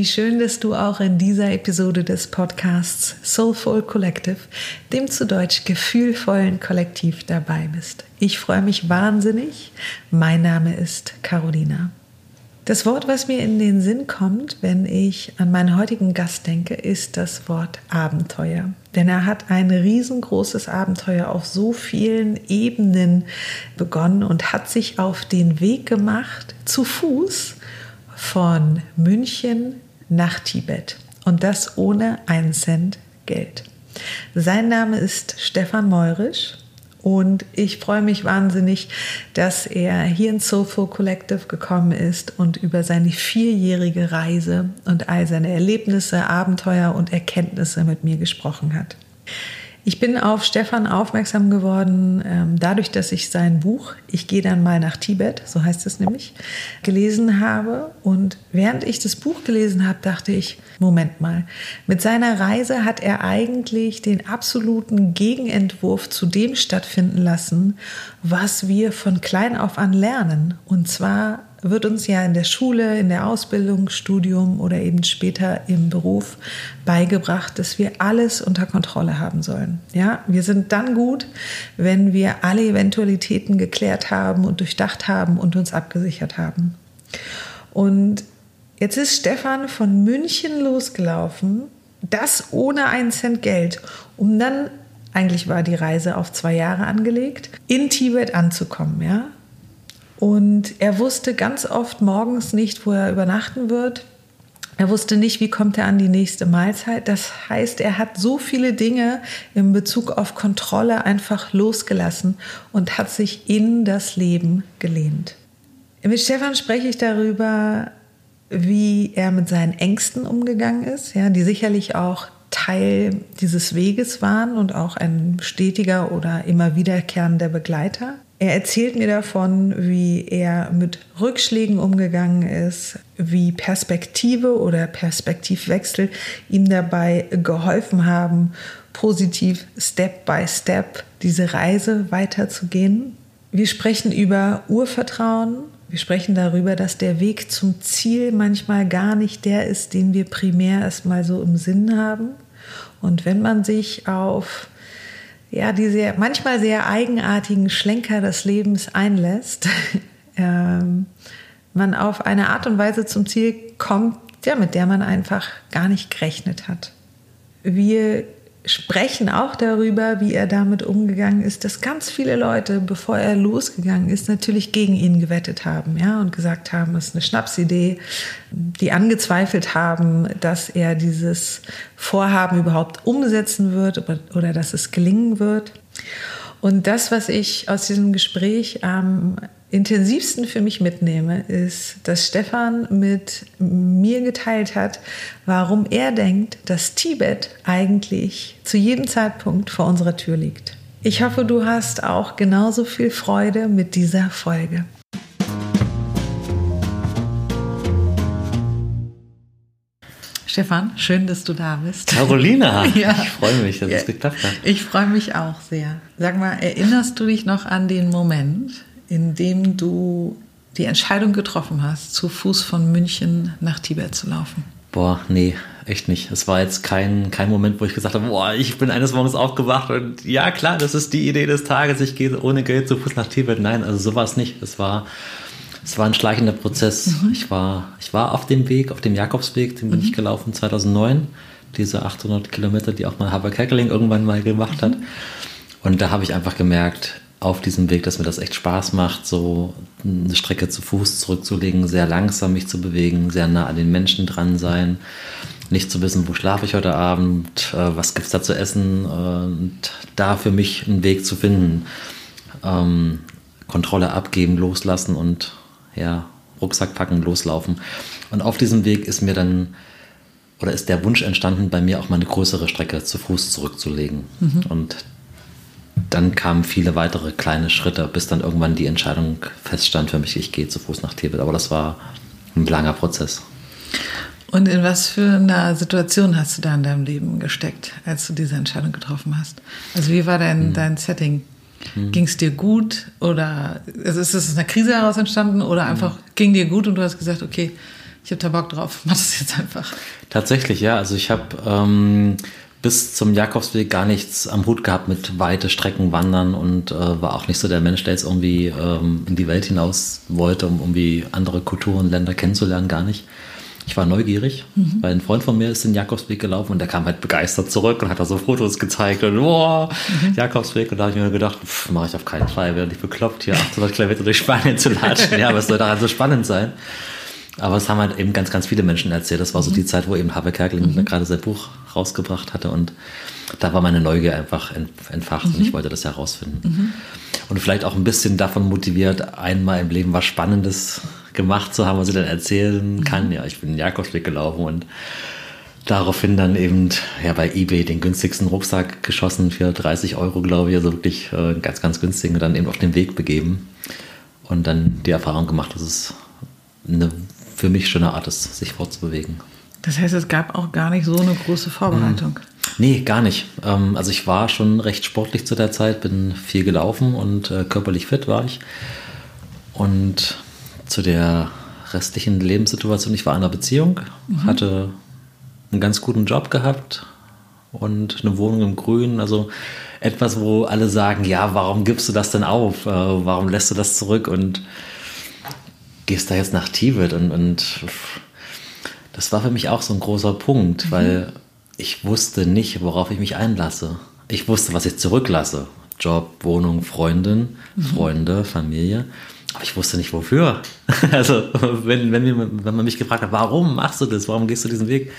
Wie schön, dass du auch in dieser Episode des Podcasts Soulful Collective, dem zu Deutsch gefühlvollen Kollektiv dabei bist. Ich freue mich wahnsinnig. Mein Name ist Carolina. Das Wort, was mir in den Sinn kommt, wenn ich an meinen heutigen Gast denke, ist das Wort Abenteuer. Denn er hat ein riesengroßes Abenteuer auf so vielen Ebenen begonnen und hat sich auf den Weg gemacht, zu Fuß von München nach Tibet. Und das ohne einen Cent Geld. Sein Name ist Stefan Meurisch und ich freue mich wahnsinnig, dass er hier ins Soulful Collective gekommen ist und über seine vierjährige Reise und all seine Erlebnisse, Abenteuer und Erkenntnisse mit mir gesprochen hat. Ich bin auf Stefan aufmerksam geworden, ähm, dadurch, dass ich sein Buch Ich gehe dann mal nach Tibet, so heißt es nämlich, gelesen habe. Und während ich das Buch gelesen habe, dachte ich, Moment mal, mit seiner Reise hat er eigentlich den absoluten Gegenentwurf zu dem stattfinden lassen, was wir von klein auf an lernen. Und zwar wird uns ja in der Schule, in der Ausbildung, Studium oder eben später im Beruf beigebracht, dass wir alles unter Kontrolle haben sollen. Ja, wir sind dann gut, wenn wir alle Eventualitäten geklärt haben und durchdacht haben und uns abgesichert haben. Und jetzt ist Stefan von München losgelaufen, das ohne einen Cent Geld, um dann eigentlich war die Reise auf zwei Jahre angelegt, in Tibet anzukommen, ja. Und er wusste ganz oft morgens nicht, wo er übernachten wird. Er wusste nicht, wie kommt er an die nächste Mahlzeit. Das heißt, er hat so viele Dinge in Bezug auf Kontrolle einfach losgelassen und hat sich in das Leben gelehnt. Mit Stefan spreche ich darüber, wie er mit seinen Ängsten umgegangen ist, ja, die sicherlich auch Teil dieses Weges waren und auch ein stetiger oder immer wiederkehrender Begleiter. Er erzählt mir davon, wie er mit Rückschlägen umgegangen ist, wie Perspektive oder Perspektivwechsel ihm dabei geholfen haben, positiv Step by Step diese Reise weiterzugehen. Wir sprechen über Urvertrauen. Wir sprechen darüber, dass der Weg zum Ziel manchmal gar nicht der ist, den wir primär erstmal so im Sinn haben. Und wenn man sich auf ja, die sehr, manchmal sehr eigenartigen Schlenker des Lebens einlässt, ähm, man auf eine Art und Weise zum Ziel kommt, ja, mit der man einfach gar nicht gerechnet hat. Wir sprechen auch darüber, wie er damit umgegangen ist, dass ganz viele Leute, bevor er losgegangen ist, natürlich gegen ihn gewettet haben, ja, und gesagt haben, es ist eine Schnapsidee, die angezweifelt haben, dass er dieses Vorhaben überhaupt umsetzen wird oder, oder dass es gelingen wird. Und das, was ich aus diesem Gespräch am intensivsten für mich mitnehme, ist, dass Stefan mit mir geteilt hat, warum er denkt, dass Tibet eigentlich zu jedem Zeitpunkt vor unserer Tür liegt. Ich hoffe, du hast auch genauso viel Freude mit dieser Folge. Stefan, schön, dass du da bist. Carolina, ja. ich freue mich, dass ja. es geklappt hat. Ich freue mich auch sehr. Sag mal, erinnerst du dich noch an den Moment, in dem du die Entscheidung getroffen hast, zu Fuß von München nach Tibet zu laufen? Boah, nee, echt nicht. Es war jetzt kein, kein Moment, wo ich gesagt habe, boah, ich bin eines Morgens aufgewacht und ja, klar, das ist die Idee des Tages, ich gehe ohne Geld zu Fuß nach Tibet. Nein, also so war es nicht. Es war, es war ein schleichender Prozess. Mhm. Ich, war, ich war auf dem Weg, auf dem Jakobsweg, den bin mhm. ich gelaufen 2009. Diese 800 Kilometer, die auch mal Haber Kerkeling irgendwann mal gemacht mhm. hat. Und da habe ich einfach gemerkt, auf diesem Weg, dass mir das echt Spaß macht, so eine Strecke zu Fuß zurückzulegen, sehr langsam mich zu bewegen, sehr nah an den Menschen dran sein, nicht zu wissen, wo schlafe ich heute Abend, äh, was gibt es da zu essen und da für mich einen Weg zu finden. Ähm, Kontrolle abgeben, loslassen und ja, Rucksack packen, loslaufen. Und auf diesem Weg ist mir dann oder ist der Wunsch entstanden, bei mir auch mal eine größere Strecke zu Fuß zurückzulegen. Mhm. Und dann kamen viele weitere kleine Schritte, bis dann irgendwann die Entscheidung feststand für mich, ich gehe zu Fuß nach Tibet. Aber das war ein langer Prozess. Und in was für einer Situation hast du da in deinem Leben gesteckt, als du diese Entscheidung getroffen hast? Also wie war dein, hm. dein Setting? Hm. Ging es dir gut oder also ist es aus einer Krise heraus entstanden oder hm. einfach hm. ging dir gut und du hast gesagt, okay, ich habe da Bock drauf, mach das jetzt einfach. Tatsächlich, ja. Also ich habe ähm, bis zum Jakobsweg gar nichts am Hut gehabt mit weite Strecken wandern und äh, war auch nicht so der Mensch, der jetzt irgendwie ähm, in die Welt hinaus wollte, um irgendwie andere Kulturen, Länder kennenzulernen, gar nicht. Ich war neugierig, mhm. weil ein Freund von mir ist den Jakobsweg gelaufen und der kam halt begeistert zurück und hat da so Fotos gezeigt und boah, mhm. Jakobsweg. Und da habe ich mir gedacht, mache ich auf keinen Fall, werde nicht bekloppt, hier 800 Kilometer durch Spanien zu latschen. ja, was soll daran so spannend sein? Aber es haben halt eben ganz, ganz viele Menschen erzählt. Das war so mhm. die Zeit, wo eben Habe Kerkeling mhm. gerade sein Buch rausgebracht hatte und da war meine Neugier einfach entfacht und ich wollte das herausfinden. Und vielleicht auch ein bisschen davon motiviert, einmal im Leben was Spannendes gemacht zu haben, was ich dann erzählen mhm. kann. Ja, ich bin den Jakobsweg gelaufen und daraufhin dann eben ja, bei eBay den günstigsten Rucksack geschossen für 30 Euro, glaube ich, also wirklich äh, ganz, ganz günstig und dann eben auf den Weg begeben und dann die Erfahrung gemacht, dass es eine für mich schöne Art ist, sich fortzubewegen. Das heißt, es gab auch gar nicht so eine große Vorbereitung. Mhm. Nee, gar nicht. Ähm, also ich war schon recht sportlich zu der Zeit, bin viel gelaufen und äh, körperlich fit war ich. Und zu der restlichen Lebenssituation. Ich war in einer Beziehung, mhm. hatte einen ganz guten Job gehabt und eine Wohnung im Grün. Also etwas, wo alle sagen, ja, warum gibst du das denn auf? Äh, warum lässt du das zurück und gehst da jetzt nach Tibet? Und, und das war für mich auch so ein großer Punkt, mhm. weil ich wusste nicht, worauf ich mich einlasse. Ich wusste, was ich zurücklasse. Job, Wohnung, Freundin, mhm. Freunde, Familie. Aber ich wusste nicht wofür. Also, wenn, wenn, wenn man mich gefragt hat, warum machst du das? Warum gehst du diesen Weg?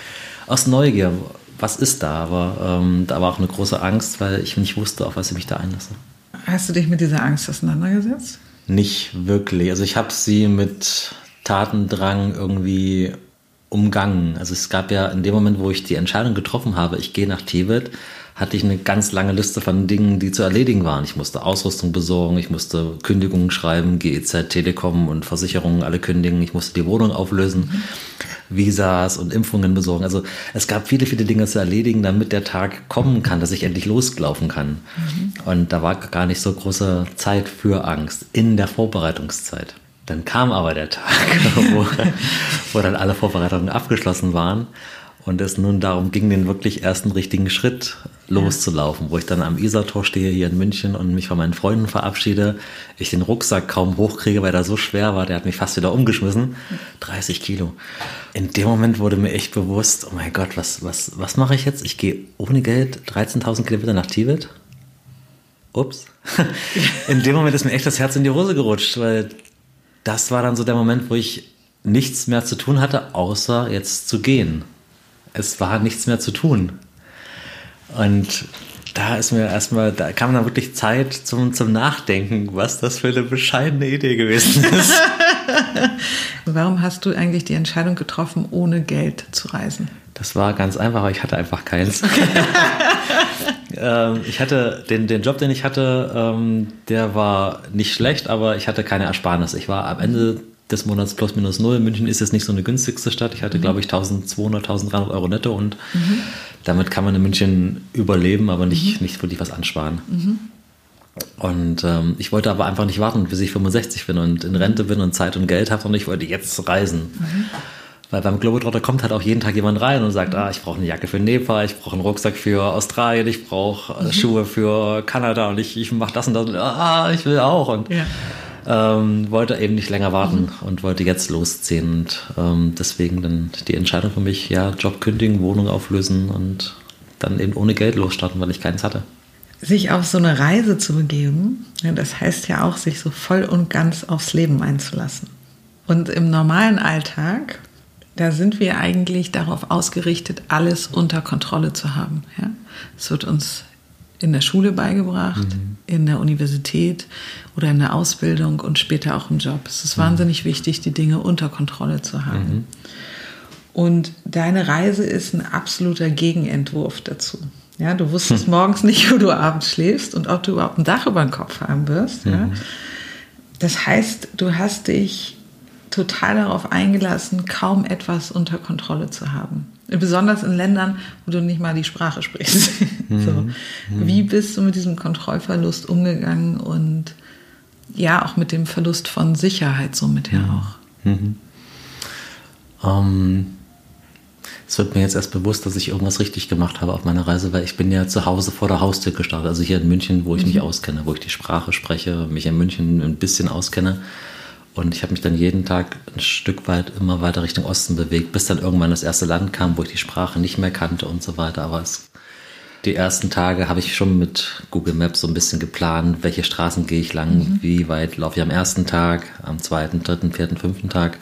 Aus Neugier. Was ist da? Aber ähm, da war auch eine große Angst, weil ich nicht wusste, auf was ich mich da einlasse. Hast du dich mit dieser Angst auseinandergesetzt? Nicht wirklich. Also, ich habe sie mit Tatendrang irgendwie umgangen. Also, es gab ja in dem Moment, wo ich die Entscheidung getroffen habe, ich gehe nach Tibet, hatte ich eine ganz lange Liste von Dingen, die zu erledigen waren. Ich musste Ausrüstung besorgen, ich musste Kündigungen schreiben, GEZ, Telekom und Versicherungen alle kündigen, ich musste die Wohnung auflösen, mhm. Visas und Impfungen besorgen. Also es gab viele, viele Dinge zu erledigen, damit der Tag kommen kann, dass ich endlich loslaufen kann. Mhm. Und da war gar nicht so große Zeit für Angst in der Vorbereitungszeit. Dann kam aber der Tag, wo, wo dann alle Vorbereitungen abgeschlossen waren und es nun darum ging, den wirklich ersten richtigen Schritt loszulaufen, wo ich dann am Isartor stehe hier in München und mich von meinen Freunden verabschiede, ich den Rucksack kaum hochkriege, weil er so schwer war, der hat mich fast wieder umgeschmissen. 30 Kilo. In dem Moment wurde mir echt bewusst, oh mein Gott, was, was, was mache ich jetzt? Ich gehe ohne Geld 13.000 Kilometer nach Tibet. Ups. in dem Moment ist mir echt das Herz in die Hose gerutscht, weil das war dann so der Moment, wo ich nichts mehr zu tun hatte, außer jetzt zu gehen es war nichts mehr zu tun. Und da ist mir erstmal, da kam dann wirklich Zeit zum, zum Nachdenken, was das für eine bescheidene Idee gewesen ist. Warum hast du eigentlich die Entscheidung getroffen, ohne Geld zu reisen? Das war ganz einfach, ich hatte einfach keins. ähm, ich hatte den, den Job, den ich hatte, ähm, der war nicht schlecht, aber ich hatte keine Ersparnis. Ich war am Ende des Monats plus minus null. München ist jetzt nicht so eine günstigste Stadt. Ich hatte, mhm. glaube ich, 1200, 1300 Euro netto und mhm. damit kann man in München überleben, aber nicht, mhm. nicht wirklich was ansparen. Mhm. Und ähm, ich wollte aber einfach nicht warten, bis ich 65 bin und in Rente bin und Zeit und Geld habe und ich wollte jetzt reisen. Mhm. Weil beim Globetrotter kommt halt auch jeden Tag jemand rein und sagt, ah, ich brauche eine Jacke für Nepal, ich brauche einen Rucksack für Australien, ich brauche mhm. Schuhe für Kanada und ich, ich mache das und das. Und, ah, ich will auch. Und ja ähm, wollte eben nicht länger warten mhm. und wollte jetzt losziehen. Und ähm, deswegen dann die Entscheidung für mich, ja, Job kündigen, Wohnung auflösen und dann eben ohne Geld losstarten, weil ich keins hatte. Sich auf so eine Reise zu begeben, das heißt ja auch, sich so voll und ganz aufs Leben einzulassen. Und im normalen Alltag, da sind wir eigentlich darauf ausgerichtet, alles unter Kontrolle zu haben. Ja? Es wird uns in der Schule beigebracht, mhm. in der Universität oder in der Ausbildung und später auch im Job. Es ist mhm. wahnsinnig wichtig, die Dinge unter Kontrolle zu haben. Mhm. Und deine Reise ist ein absoluter Gegenentwurf dazu. Ja, du wusstest hm. morgens nicht, wo du abends schläfst und ob du überhaupt ein Dach über den Kopf haben wirst. Ja. Mhm. Das heißt, du hast dich total darauf eingelassen, kaum etwas unter Kontrolle zu haben. Besonders in Ländern, wo du nicht mal die Sprache sprichst. Mhm. so. Wie bist du mit diesem Kontrollverlust umgegangen und ja, auch mit dem Verlust von Sicherheit somit ja auch? Mhm. Ähm, es wird mir jetzt erst bewusst, dass ich irgendwas richtig gemacht habe auf meiner Reise, weil ich bin ja zu Hause vor der Haustür gestartet. Also hier in München, wo ich mhm. mich auskenne, wo ich die Sprache spreche, mich in München ein bisschen auskenne. Und ich habe mich dann jeden Tag ein Stück weit immer weiter Richtung Osten bewegt, bis dann irgendwann das erste Land kam, wo ich die Sprache nicht mehr kannte und so weiter. Aber es, die ersten Tage habe ich schon mit Google Maps so ein bisschen geplant, welche Straßen gehe ich lang, mhm. wie weit laufe ich am ersten Tag, am zweiten, dritten, vierten, fünften Tag.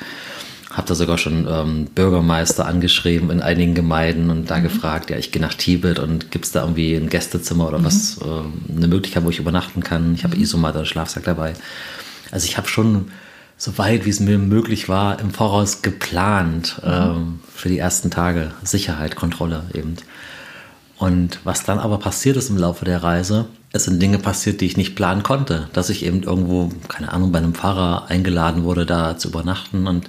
Habe da sogar schon ähm, Bürgermeister angeschrieben in einigen Gemeinden und da mhm. gefragt, ja, ich gehe nach Tibet und gibt es da irgendwie ein Gästezimmer oder mhm. was, äh, eine Möglichkeit, wo ich übernachten kann. Ich habe mhm. Isomat oder Schlafsack dabei. Also ich habe schon so weit, wie es mir möglich war, im Voraus geplant mhm. ähm, für die ersten Tage. Sicherheit, Kontrolle eben. Und was dann aber passiert ist im Laufe der Reise, es sind Dinge passiert, die ich nicht planen konnte. Dass ich eben irgendwo, keine Ahnung, bei einem Pfarrer eingeladen wurde, da zu übernachten und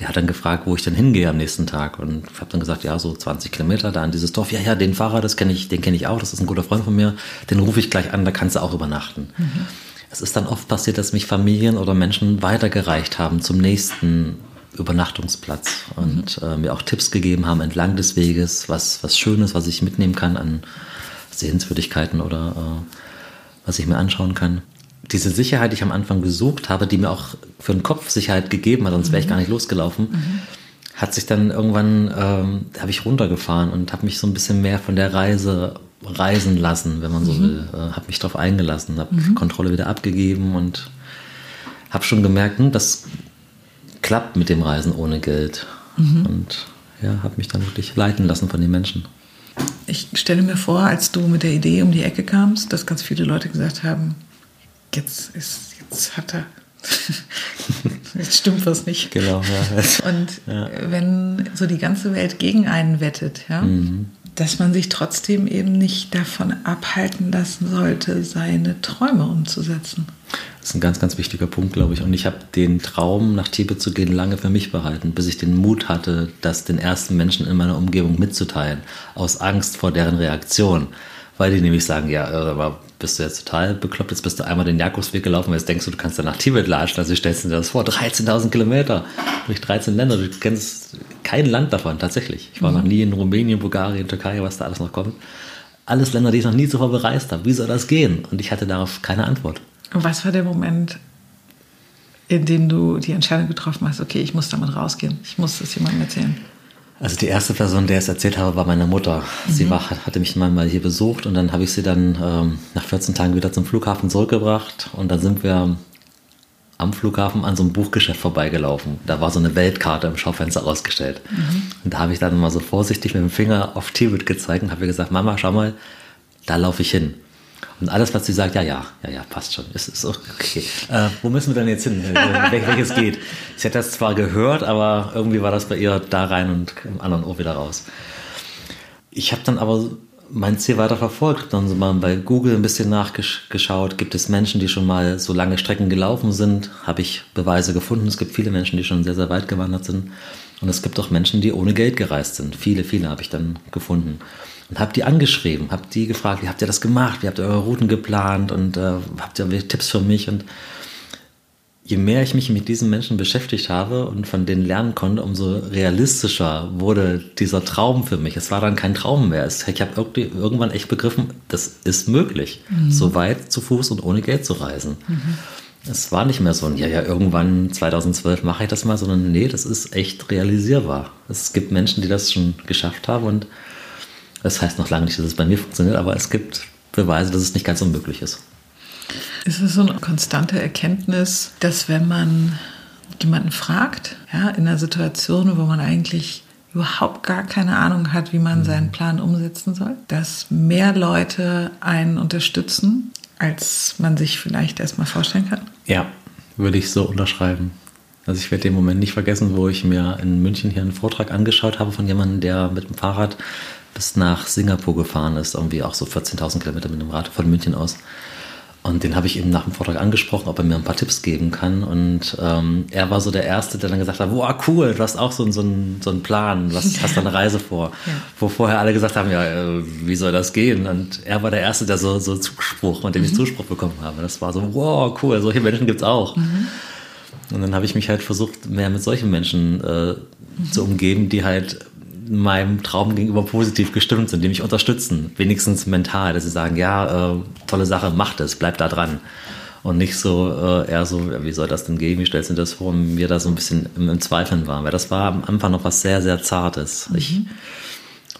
der hat dann gefragt, wo ich denn hingehe am nächsten Tag. Und ich habe dann gesagt, ja, so 20 Kilometer da in dieses Dorf. Ja, ja, den Fahrer, das kenne ich, den kenne ich auch, das ist ein guter Freund von mir. Den rufe ich gleich an, da kannst du auch übernachten. Mhm es ist dann oft passiert, dass mich Familien oder Menschen weitergereicht haben zum nächsten Übernachtungsplatz und mhm. äh, mir auch Tipps gegeben haben entlang des Weges, was, was Schönes, was ich mitnehmen kann an Sehenswürdigkeiten oder äh, was ich mir anschauen kann. Diese Sicherheit, die ich am Anfang gesucht habe, die mir auch für den Kopf Sicherheit gegeben hat, sonst wäre ich mhm. gar nicht losgelaufen, mhm. hat sich dann irgendwann, ähm, habe ich runtergefahren und habe mich so ein bisschen mehr von der Reise reisen lassen, wenn man so mhm. will. Äh, habe mich darauf eingelassen, habe mhm. Kontrolle wieder abgegeben und habe schon gemerkt, hm, das klappt mit dem Reisen ohne Geld. Mhm. Und ja, habe mich dann wirklich leiten lassen von den Menschen. Ich stelle mir vor, als du mit der Idee um die Ecke kamst, dass ganz viele Leute gesagt haben, jetzt ist, jetzt hat er, jetzt stimmt was nicht. Genau, ja. Und ja. wenn so die ganze Welt gegen einen wettet, ja, mhm dass man sich trotzdem eben nicht davon abhalten lassen sollte, seine Träume umzusetzen. Das ist ein ganz, ganz wichtiger Punkt, glaube ich. Und ich habe den Traum, nach Tibet zu gehen, lange für mich behalten, bis ich den Mut hatte, das den ersten Menschen in meiner Umgebung mitzuteilen, aus Angst vor deren Reaktion. Weil die nämlich sagen, ja, aber bist du jetzt total bekloppt, jetzt bist du einmal den Jakobsweg gelaufen, jetzt denkst du, du kannst dann nach Tibet latschen, also stellst du dir das vor, 13.000 Kilometer durch 13 Länder, du kennst kein Land davon, tatsächlich. Ich war mhm. noch nie in Rumänien, Bulgarien, Türkei, was da alles noch kommt. Alles Länder, die ich noch nie zuvor bereist habe. Wie soll das gehen? Und ich hatte darauf keine Antwort. Und was war der Moment, in dem du die Entscheidung getroffen hast, okay, ich muss damit rausgehen, ich muss das jemandem erzählen? Also die erste Person, der es erzählt habe, war meine Mutter. Mhm. Sie war, hatte mich mal hier besucht und dann habe ich sie dann ähm, nach 14 Tagen wieder zum Flughafen zurückgebracht und dann sind wir am Flughafen an so einem Buchgeschäft vorbeigelaufen. Da war so eine Weltkarte im Schaufenster ausgestellt. Mhm. Und da habe ich dann mal so vorsichtig mit dem Finger auf Tibet gezeigt und habe gesagt, Mama, schau mal, da laufe ich hin. Und alles, was sie sagt, ja, ja, ja, ja, passt schon. Ist, ist okay. Äh, wo müssen wir denn jetzt hin? Wel welches geht? Sie hat das zwar gehört, aber irgendwie war das bei ihr da rein und im anderen Ohr wieder raus. Ich habe dann aber mein Ziel weiter verfolgt, dann so mal bei Google ein bisschen nachgeschaut. Gibt es Menschen, die schon mal so lange Strecken gelaufen sind? Habe ich Beweise gefunden. Es gibt viele Menschen, die schon sehr, sehr weit gewandert sind. Und es gibt auch Menschen, die ohne Geld gereist sind. Viele, viele habe ich dann gefunden und habe die angeschrieben, habe die gefragt, wie habt ihr das gemacht, wie habt ihr eure Routen geplant und äh, habt ihr Tipps für mich und je mehr ich mich mit diesen Menschen beschäftigt habe und von denen lernen konnte, umso realistischer wurde dieser Traum für mich. Es war dann kein Traum mehr. Ich habe irgendwann echt begriffen, das ist möglich, mhm. so weit zu Fuß und ohne Geld zu reisen. Mhm. Es war nicht mehr so ein, ja, ja, irgendwann 2012 mache ich das mal, sondern nee, das ist echt realisierbar. Es gibt Menschen, die das schon geschafft haben und das heißt noch lange nicht, dass es bei mir funktioniert, aber es gibt Beweise, dass es nicht ganz unmöglich ist. Ist es so eine konstante Erkenntnis, dass wenn man jemanden fragt, ja, in einer Situation, wo man eigentlich überhaupt gar keine Ahnung hat, wie man mhm. seinen Plan umsetzen soll, dass mehr Leute einen unterstützen, als man sich vielleicht erstmal vorstellen kann? Ja, würde ich so unterschreiben. Also ich werde den Moment nicht vergessen, wo ich mir in München hier einen Vortrag angeschaut habe von jemandem, der mit dem Fahrrad bis nach Singapur gefahren ist, irgendwie auch so 14.000 Kilometer mit dem Rad von München aus. Und den habe ich eben nach dem Vortrag angesprochen, ob er mir ein paar Tipps geben kann. Und ähm, er war so der Erste, der dann gesagt hat, wow, cool, du hast auch so, so, einen, so einen Plan, was hast du eine Reise vor? Ja. Wo vorher alle gesagt haben, ja, äh, wie soll das gehen? Und er war der Erste, der so, so Zuspruch, und dem mhm. ich Zuspruch bekommen habe. Das war so, wow, cool, solche Menschen gibt es auch. Mhm. Und dann habe ich mich halt versucht, mehr mit solchen Menschen äh, mhm. zu umgeben, die halt meinem Traum gegenüber positiv gestimmt sind, die mich unterstützen, wenigstens mental, dass sie sagen, ja, äh, tolle Sache, mach das, bleib da dran. Und nicht so äh, eher so, wie soll das denn gehen, wie stellst du das vor, und mir da so ein bisschen im, im, Zweifeln war. Weil das war am Anfang noch was sehr, sehr Zartes. Mhm. Ich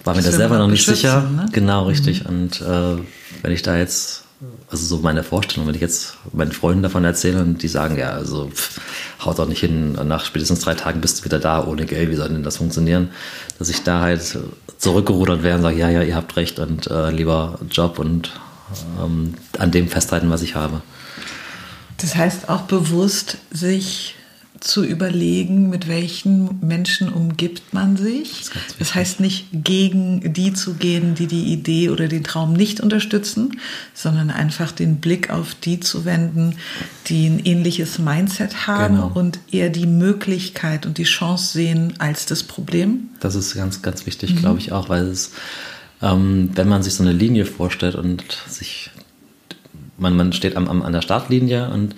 war mir da selber noch nicht sicher. Ne? Genau, richtig. Mhm. Und äh, wenn ich da jetzt also so meine Vorstellung, wenn ich jetzt meinen Freunden davon erzähle und die sagen, ja, also pff, haut doch nicht hin, nach spätestens drei Tagen bist du wieder da ohne Geld, wie soll denn das funktionieren? Dass ich da halt zurückgerudert wäre und sage, ja, ja, ihr habt recht und äh, lieber Job und ähm, an dem festhalten, was ich habe. Das heißt auch bewusst sich zu überlegen, mit welchen Menschen umgibt man sich. Das, das, heißt nicht gegen die zu gehen, die die Idee oder den Traum nicht unterstützen, sondern einfach den Blick auf die zu wenden, die ein ähnliches Mindset haben genau. und eher die Möglichkeit und die Chance sehen als das Problem. Das ist ganz, ganz wichtig, mhm. glaube ich auch, weil es, ähm, wenn man sich so eine Linie vorstellt und sich, man, man steht am, am, an der Startlinie und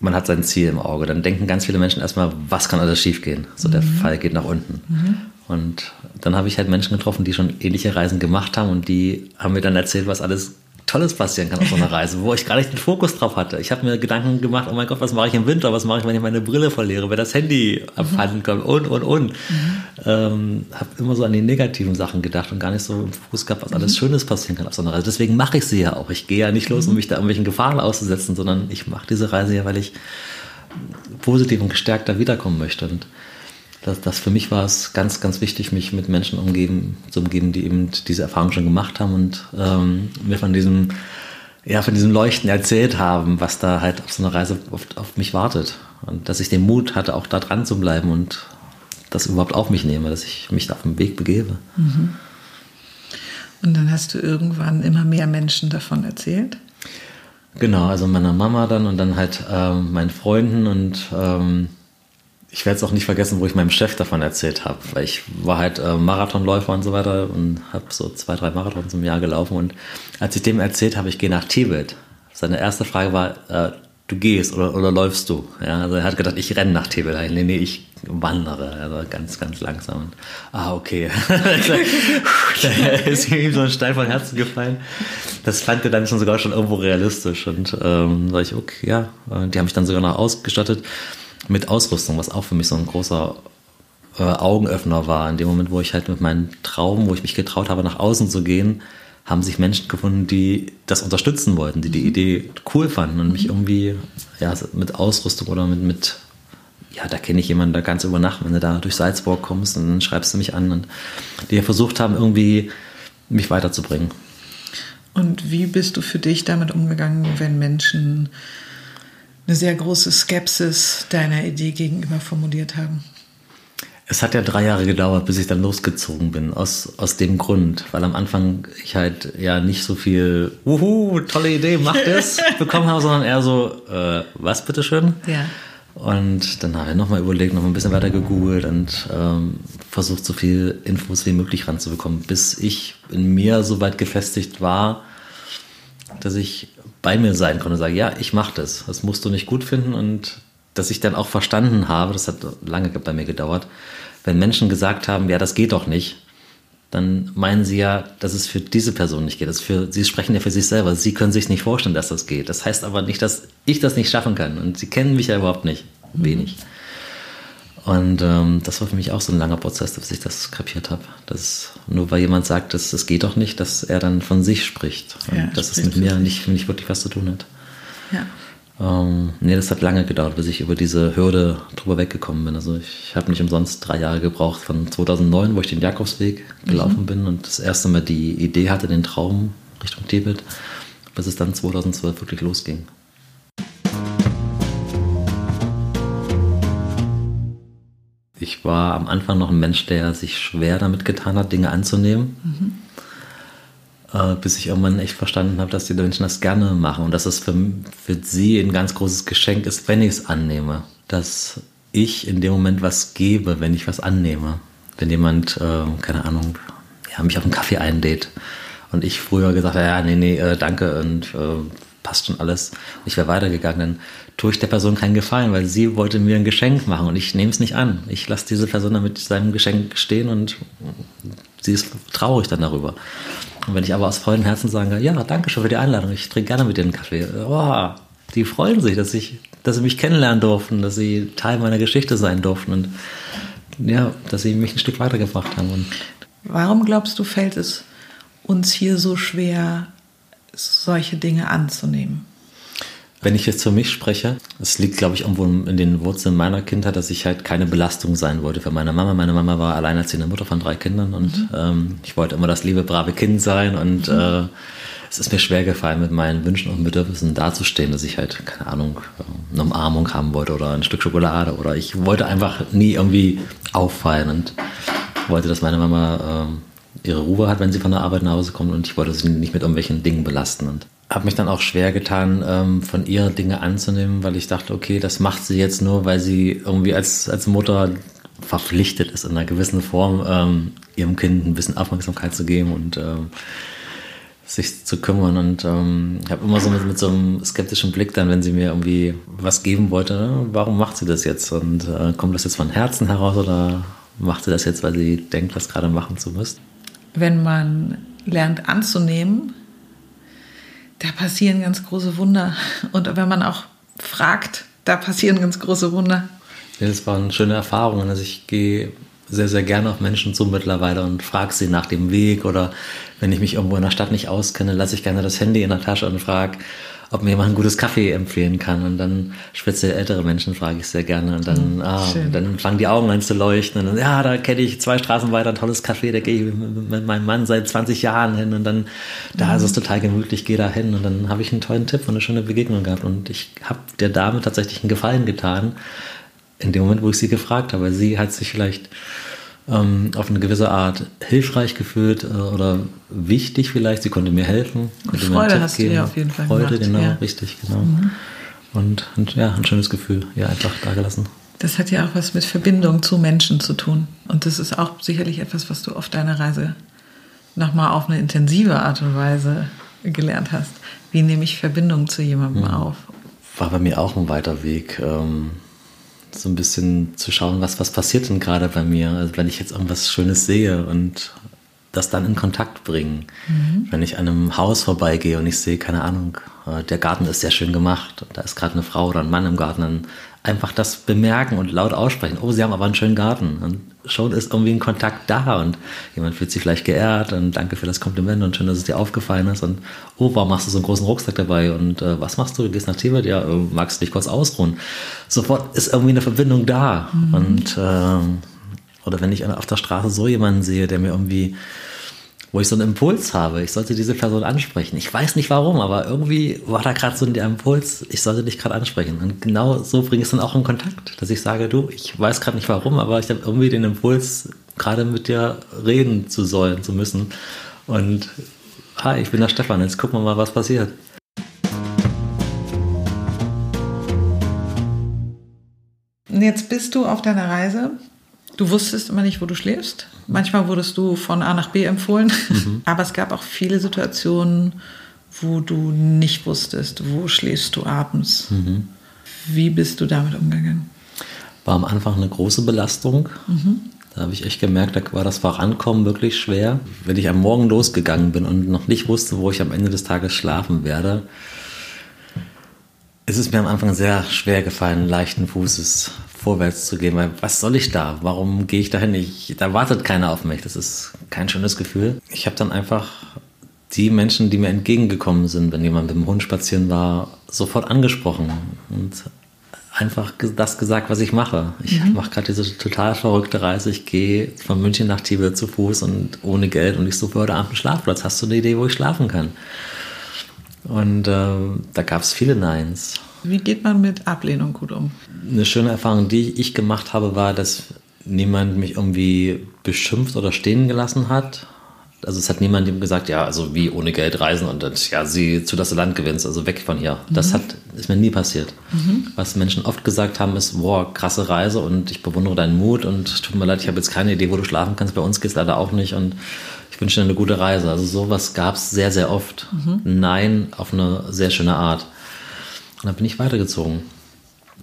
man hat sein Ziel im Auge. Dann denken ganz viele Menschen erstmal, was kann alles schiefgehen? So mhm. der Fall geht nach unten. Mhm. Und dann habe ich halt Menschen getroffen, die schon ähnliche Reisen gemacht haben und die haben mir dann erzählt, was alles Tolles passieren kann auf so einer Reise, wo ich gar nicht den Fokus drauf hatte. Ich habe mir Gedanken gemacht, oh mein Gott, was mache ich im Winter, was mache ich, wenn ich meine Brille verliere, wenn das Handy abhanden kommt und, und, und. Mhm. Ähm, habe immer so an die negativen Sachen gedacht und gar nicht so im Fokus gehabt, was alles mhm. Schönes passieren kann auf so einer Reise. Deswegen mache ich sie ja auch. Ich gehe ja nicht los, um mhm. mich da irgendwelchen Gefahren auszusetzen, sondern ich mache diese Reise ja, weil ich positiv und gestärkter wiederkommen möchte. Und das, das für mich war es ganz, ganz wichtig, mich mit Menschen umgeben, zu umgeben, die eben diese Erfahrung schon gemacht haben und ähm, mir von diesem, ja, von diesem Leuchten erzählt haben, was da halt auf so einer Reise oft auf mich wartet. Und dass ich den Mut hatte, auch da dran zu bleiben und das überhaupt auf mich nehme, dass ich mich da auf den Weg begebe. Mhm. Und dann hast du irgendwann immer mehr Menschen davon erzählt? Genau, also meiner Mama dann und dann halt ähm, meinen Freunden und ähm, ich werde es auch nicht vergessen, wo ich meinem Chef davon erzählt habe, weil ich war halt äh, Marathonläufer und so weiter und habe so zwei, drei Marathons im Jahr gelaufen und als ich dem erzählt habe, ich gehe nach Tibet, seine erste Frage war, äh, du gehst oder, oder läufst du? Ja, also er hat gedacht, ich renne nach Tibet. Nee, nee, ich wandere, also ganz, ganz langsam. Und, ah, okay. da ist ihm so ein Stein von Herzen gefallen. Das fand er dann schon sogar schon irgendwo realistisch und ähm, sag ich, okay, ja, die haben mich dann sogar noch ausgestattet mit Ausrüstung, was auch für mich so ein großer äh, Augenöffner war. In dem Moment, wo ich halt mit meinem Traum, wo ich mich getraut habe, nach außen zu gehen, haben sich Menschen gefunden, die das unterstützen wollten, die die mhm. Idee cool fanden und mich mhm. irgendwie ja, mit Ausrüstung oder mit, mit ja, da kenne ich jemanden da ganz über Nacht, wenn du da durch Salzburg kommst und dann schreibst du mich an und die versucht haben, irgendwie mich weiterzubringen. Und wie bist du für dich damit umgegangen, wenn Menschen eine sehr große Skepsis deiner Idee gegenüber formuliert haben? Es hat ja drei Jahre gedauert, bis ich dann losgezogen bin, aus, aus dem Grund, weil am Anfang ich halt ja nicht so viel, wuhu, tolle Idee, mach das, bekommen habe, sondern eher so, äh, was bitteschön? Ja. Und dann habe ich nochmal überlegt, nochmal ein bisschen weiter gegoogelt und ähm, versucht, so viel Infos wie möglich ranzubekommen, bis ich in mir so weit gefestigt war, dass ich bei mir sein konnte und sage, ja, ich mache das. Das musst du nicht gut finden und dass ich dann auch verstanden habe, das hat lange bei mir gedauert, wenn Menschen gesagt haben, ja, das geht doch nicht, dann meinen sie ja, dass es für diese Person nicht geht. Das für, sie sprechen ja für sich selber. Sie können sich nicht vorstellen, dass das geht. Das heißt aber nicht, dass ich das nicht schaffen kann. Und sie kennen mich ja überhaupt nicht. Wenig. Mhm. Und ähm, das war für mich auch so ein langer Prozess, bis ich das kapiert habe. Dass nur weil jemand sagt, das, das geht doch nicht, dass er dann von sich spricht. Und ja, dass es mit mir nicht, nicht wirklich was zu tun hat. Ja. Ähm, nee, das hat lange gedauert, bis ich über diese Hürde drüber weggekommen bin. Also ich habe nicht umsonst drei Jahre gebraucht von 2009, wo ich den Jakobsweg gelaufen mhm. bin und das erste Mal die Idee hatte, den Traum Richtung Tibet, bis es dann 2012 wirklich losging. Ich war am Anfang noch ein Mensch, der sich schwer damit getan hat, Dinge anzunehmen. Mhm. Äh, bis ich irgendwann echt verstanden habe, dass die Menschen das gerne machen und dass es für, für sie ein ganz großes Geschenk ist, wenn ich es annehme. Dass ich in dem Moment was gebe, wenn ich was annehme. Wenn jemand, äh, keine Ahnung, ja, mich auf einen Kaffee einlädt und ich früher gesagt habe, ja, nee, nee, äh, danke und äh, passt schon alles. Und ich wäre weitergegangen, dann tue ich der Person keinen Gefallen, weil sie wollte mir ein Geschenk machen und ich nehme es nicht an. Ich lasse diese Person dann mit seinem Geschenk stehen und sie ist traurig dann darüber. Und wenn ich aber aus vollem Herzen sage, ja, danke schön für die Einladung, ich trinke gerne mit dir einen Kaffee, oh, die freuen sich, dass ich, dass sie mich kennenlernen durften, dass sie Teil meiner Geschichte sein durften und ja, dass sie mich ein Stück weitergebracht haben. Und Warum glaubst du, fällt es uns hier so schwer, solche Dinge anzunehmen? Wenn ich jetzt für mich spreche, es liegt, glaube ich, irgendwo in den Wurzeln meiner Kindheit, dass ich halt keine Belastung sein wollte für meine Mama. Meine Mama war alleinerziehende Mutter von drei Kindern und mhm. ähm, ich wollte immer das liebe, brave Kind sein und mhm. äh, es ist mir schwer gefallen, mit meinen Wünschen und Bedürfnissen dazustehen, dass ich halt, keine Ahnung, eine Umarmung haben wollte oder ein Stück Schokolade oder ich wollte einfach nie irgendwie auffallen und wollte, dass meine Mama äh, ihre Ruhe hat, wenn sie von der Arbeit nach Hause kommt und ich wollte sie nicht mit irgendwelchen Dingen belasten und habe mich dann auch schwer getan, ähm, von ihr Dinge anzunehmen, weil ich dachte, okay, das macht sie jetzt nur, weil sie irgendwie als, als Mutter verpflichtet ist, in einer gewissen Form ähm, ihrem Kind ein bisschen Aufmerksamkeit zu geben und ähm, sich zu kümmern. Und ähm, ich habe immer so mit, mit, so einem skeptischen Blick dann, wenn sie mir irgendwie was geben wollte, ne? warum macht sie das jetzt? Und äh, kommt das jetzt von Herzen heraus oder macht sie das jetzt, weil sie denkt, das gerade machen zu müssen? Wenn man lernt anzunehmen, da passieren ganz große Wunder. Und wenn man auch fragt, da passieren ganz große Wunder. Ja, das waren schöne Erfahrungen. Also ich gehe sehr, sehr gerne auf Menschen zu mittlerweile und frage sie nach dem Weg oder wenn ich mich irgendwo in der Stadt nicht auskenne, lasse ich gerne das Handy in der Tasche und frage, ob mir jemand ein gutes Kaffee empfehlen kann. Und dann speziell ältere Menschen frage ich sehr gerne. Und dann, mhm, ah, dann fangen die Augen an zu leuchten. Und dann, ja, da kenne ich zwei Straßen weiter ein tolles Café, da gehe ich mit, meinem Mann seit 20 Jahren hin. Und dann, da ist es total gemütlich, gehe da hin. Und dann habe ich einen tollen Tipp und eine schöne Begegnung gehabt. Und ich habe der Dame tatsächlich einen Gefallen getan, in dem Moment, wo ich sie gefragt habe. Sie hat sich vielleicht ähm, auf eine gewisse Art hilfreich gefühlt äh, oder wichtig vielleicht. Sie konnte mir helfen. Konnte Freude mir hast geben. du ja auf jeden Fall Freude, gemacht, genau, ja. richtig, genau. Mhm. Und, und, ja, ein schönes Gefühl, ja, einfach da gelassen. Das hat ja auch was mit Verbindung zu Menschen zu tun. Und das ist auch sicherlich etwas, was du auf deiner Reise nochmal auf eine intensive Art und Weise gelernt hast. Wie nehme ich Verbindung zu jemandem mhm. auf? War bei mir auch ein weiter Weg. Ähm, so ein bisschen zu schauen, was, was passiert denn gerade bei mir. Also wenn ich jetzt irgendwas Schönes sehe und das dann in Kontakt bringen. Mhm. Wenn ich an einem Haus vorbeigehe und ich sehe, keine Ahnung, äh, der Garten ist sehr schön gemacht und da ist gerade eine Frau oder ein Mann im Garten, dann einfach das bemerken und laut aussprechen. Oh, sie haben aber einen schönen Garten. Und schon ist irgendwie ein Kontakt da und jemand fühlt sich vielleicht geehrt und danke für das Kompliment und schön, dass es dir aufgefallen ist. Und oh, warum machst du so einen großen Rucksack dabei? Und äh, was machst du? Du gehst nach Tibet? Ja, äh, magst du dich kurz ausruhen? Sofort ist irgendwie eine Verbindung da. Mhm. Und äh, oder wenn ich auf der Straße so jemanden sehe, der mir irgendwie wo ich so einen Impuls habe, ich sollte diese Person ansprechen. Ich weiß nicht warum, aber irgendwie war da gerade so der Impuls, ich sollte dich gerade ansprechen. Und genau so bringe ich es dann auch in Kontakt, dass ich sage, du, ich weiß gerade nicht warum, aber ich habe irgendwie den Impuls, gerade mit dir reden zu sollen, zu müssen. Und hi, ich bin der Stefan, jetzt gucken wir mal, was passiert. Jetzt bist du auf deiner Reise Du wusstest immer nicht, wo du schläfst. Manchmal wurdest du von A nach B empfohlen. Mhm. Aber es gab auch viele Situationen, wo du nicht wusstest, wo schläfst du abends. Mhm. Wie bist du damit umgegangen? War am Anfang eine große Belastung. Mhm. Da habe ich echt gemerkt, da war das Vorankommen wirklich schwer. Wenn ich am Morgen losgegangen bin und noch nicht wusste, wo ich am Ende des Tages schlafen werde, ist es mir am Anfang sehr schwer gefallen, leichten Fußes vorwärts zu gehen, weil was soll ich da? Warum gehe ich dahin? Ich, da wartet keiner auf mich. Das ist kein schönes Gefühl. Ich habe dann einfach die Menschen, die mir entgegengekommen sind, wenn jemand mit dem Hund spazieren war, sofort angesprochen und einfach das gesagt, was ich mache. Ich mhm. mache gerade diese total verrückte Reise. Ich gehe von München nach Tibet zu Fuß und ohne Geld und ich suche heute Abend einen Schlafplatz. Hast du eine Idee, wo ich schlafen kann? Und äh, da gab es viele Neins. Wie geht man mit Ablehnung gut um? Eine schöne Erfahrung, die ich gemacht habe, war, dass niemand mich irgendwie beschimpft oder stehen gelassen hat. Also es hat niemand ihm gesagt, ja, also wie ohne Geld reisen und dann, ja, sie zu das Land gewinnst, also weg von hier. Mhm. Das hat, ist mir nie passiert. Mhm. Was Menschen oft gesagt haben, ist, boah, krasse Reise und ich bewundere deinen Mut und tut mir leid, ich habe jetzt keine Idee, wo du schlafen kannst, bei uns geht es leider auch nicht und ich wünsche dir eine gute Reise. Also sowas gab es sehr, sehr oft. Mhm. Nein auf eine sehr schöne Art. Und dann bin ich weitergezogen.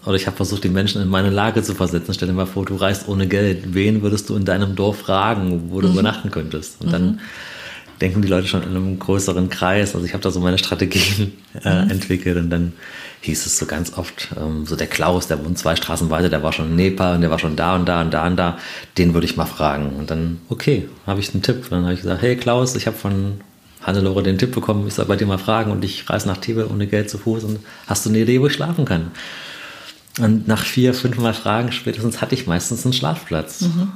Oder ich habe versucht, die Menschen in meine Lage zu versetzen. Stell dir mal vor, du reist ohne Geld. Wen würdest du in deinem Dorf fragen, wo du mhm. übernachten könntest? Und mhm. dann denken die Leute schon in einem größeren Kreis. Also ich habe da so meine Strategien äh, mhm. entwickelt und dann hieß es so ganz oft, ähm, so der Klaus, der wohnt zwei Straßen weiter, der war schon in Nepal und der war schon da und da und da und da, den würde ich mal fragen. Und dann, okay, habe ich einen Tipp. Und dann habe ich gesagt, hey Klaus, ich habe von Hannelore den Tipp bekommen, ich soll bei dir mal fragen und ich reise nach Tibet ohne Geld zu Fuß und hast du eine Idee, wo ich schlafen kann? Und nach vier, fünf Mal Fragen spätestens hatte ich meistens einen Schlafplatz. Mhm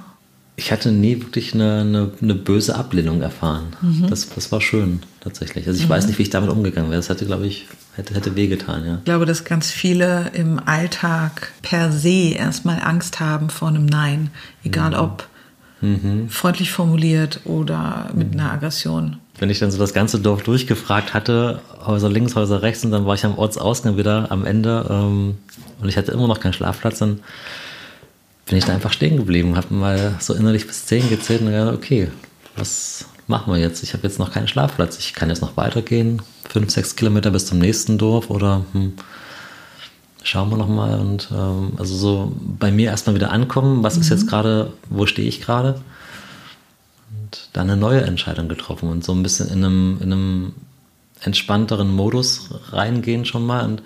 ich hatte nie wirklich eine, eine, eine böse Ablehnung erfahren. Mhm. Das, das war schön, tatsächlich. Also ich mhm. weiß nicht, wie ich damit umgegangen wäre. Das hätte, glaube ich, hätte, hätte wehgetan, ja. Ich glaube, dass ganz viele im Alltag per se erstmal Angst haben vor einem Nein. Egal mhm. ob mhm. freundlich formuliert oder mit einer Aggression. Wenn ich dann so das ganze Dorf durchgefragt hatte, Häuser links, Häuser rechts, und dann war ich am Ortsausgang wieder am Ende ähm, und ich hatte immer noch keinen Schlafplatz, dann bin ich da einfach stehen geblieben, habe mal so innerlich bis 10 gezählt und gedacht, okay, was machen wir jetzt? Ich habe jetzt noch keinen Schlafplatz. Ich kann jetzt noch weitergehen, fünf, sechs Kilometer bis zum nächsten Dorf oder hm, schauen wir noch mal und ähm, also so bei mir erstmal wieder ankommen. Was mhm. ist jetzt gerade? Wo stehe ich gerade? Und dann eine neue Entscheidung getroffen und so ein bisschen in einem, in einem entspannteren Modus reingehen schon mal und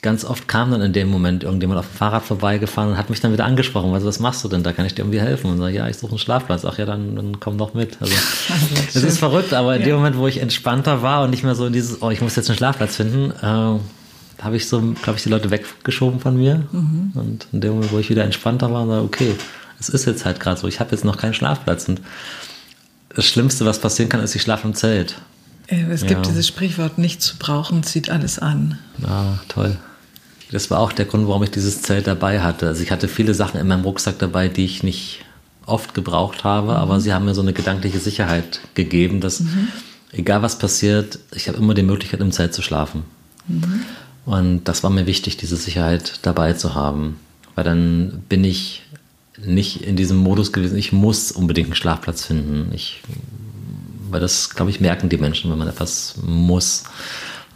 ganz oft kam dann in dem Moment irgendjemand auf dem Fahrrad vorbeigefahren und hat mich dann wieder angesprochen. Also, was machst du denn? Da kann ich dir irgendwie helfen. Und sage, ja, ich suche einen Schlafplatz. Ach ja, dann, dann komm doch mit. Also, das ist verrückt, aber in ja. dem Moment, wo ich entspannter war und nicht mehr so in dieses, oh, ich muss jetzt einen Schlafplatz finden, äh, habe ich so, glaube ich, die Leute weggeschoben von mir. Mhm. Und in dem Moment, wo ich wieder entspannter war, sage, okay, es ist jetzt halt gerade so, ich habe jetzt noch keinen Schlafplatz. Und das Schlimmste, was passieren kann, ist, ich schlafe im Zelt. Äh, es gibt ja. dieses Sprichwort, nicht zu brauchen, zieht alles an. Ah, toll. Das war auch der Grund, warum ich dieses Zelt dabei hatte. Also ich hatte viele Sachen in meinem Rucksack dabei, die ich nicht oft gebraucht habe, mhm. aber sie haben mir so eine gedankliche Sicherheit gegeben, dass mhm. egal was passiert, ich habe immer die Möglichkeit, im Zelt zu schlafen. Mhm. Und das war mir wichtig, diese Sicherheit dabei zu haben. Weil dann bin ich nicht in diesem Modus gewesen, ich muss unbedingt einen Schlafplatz finden. Ich, weil das, glaube ich, merken die Menschen, wenn man etwas muss.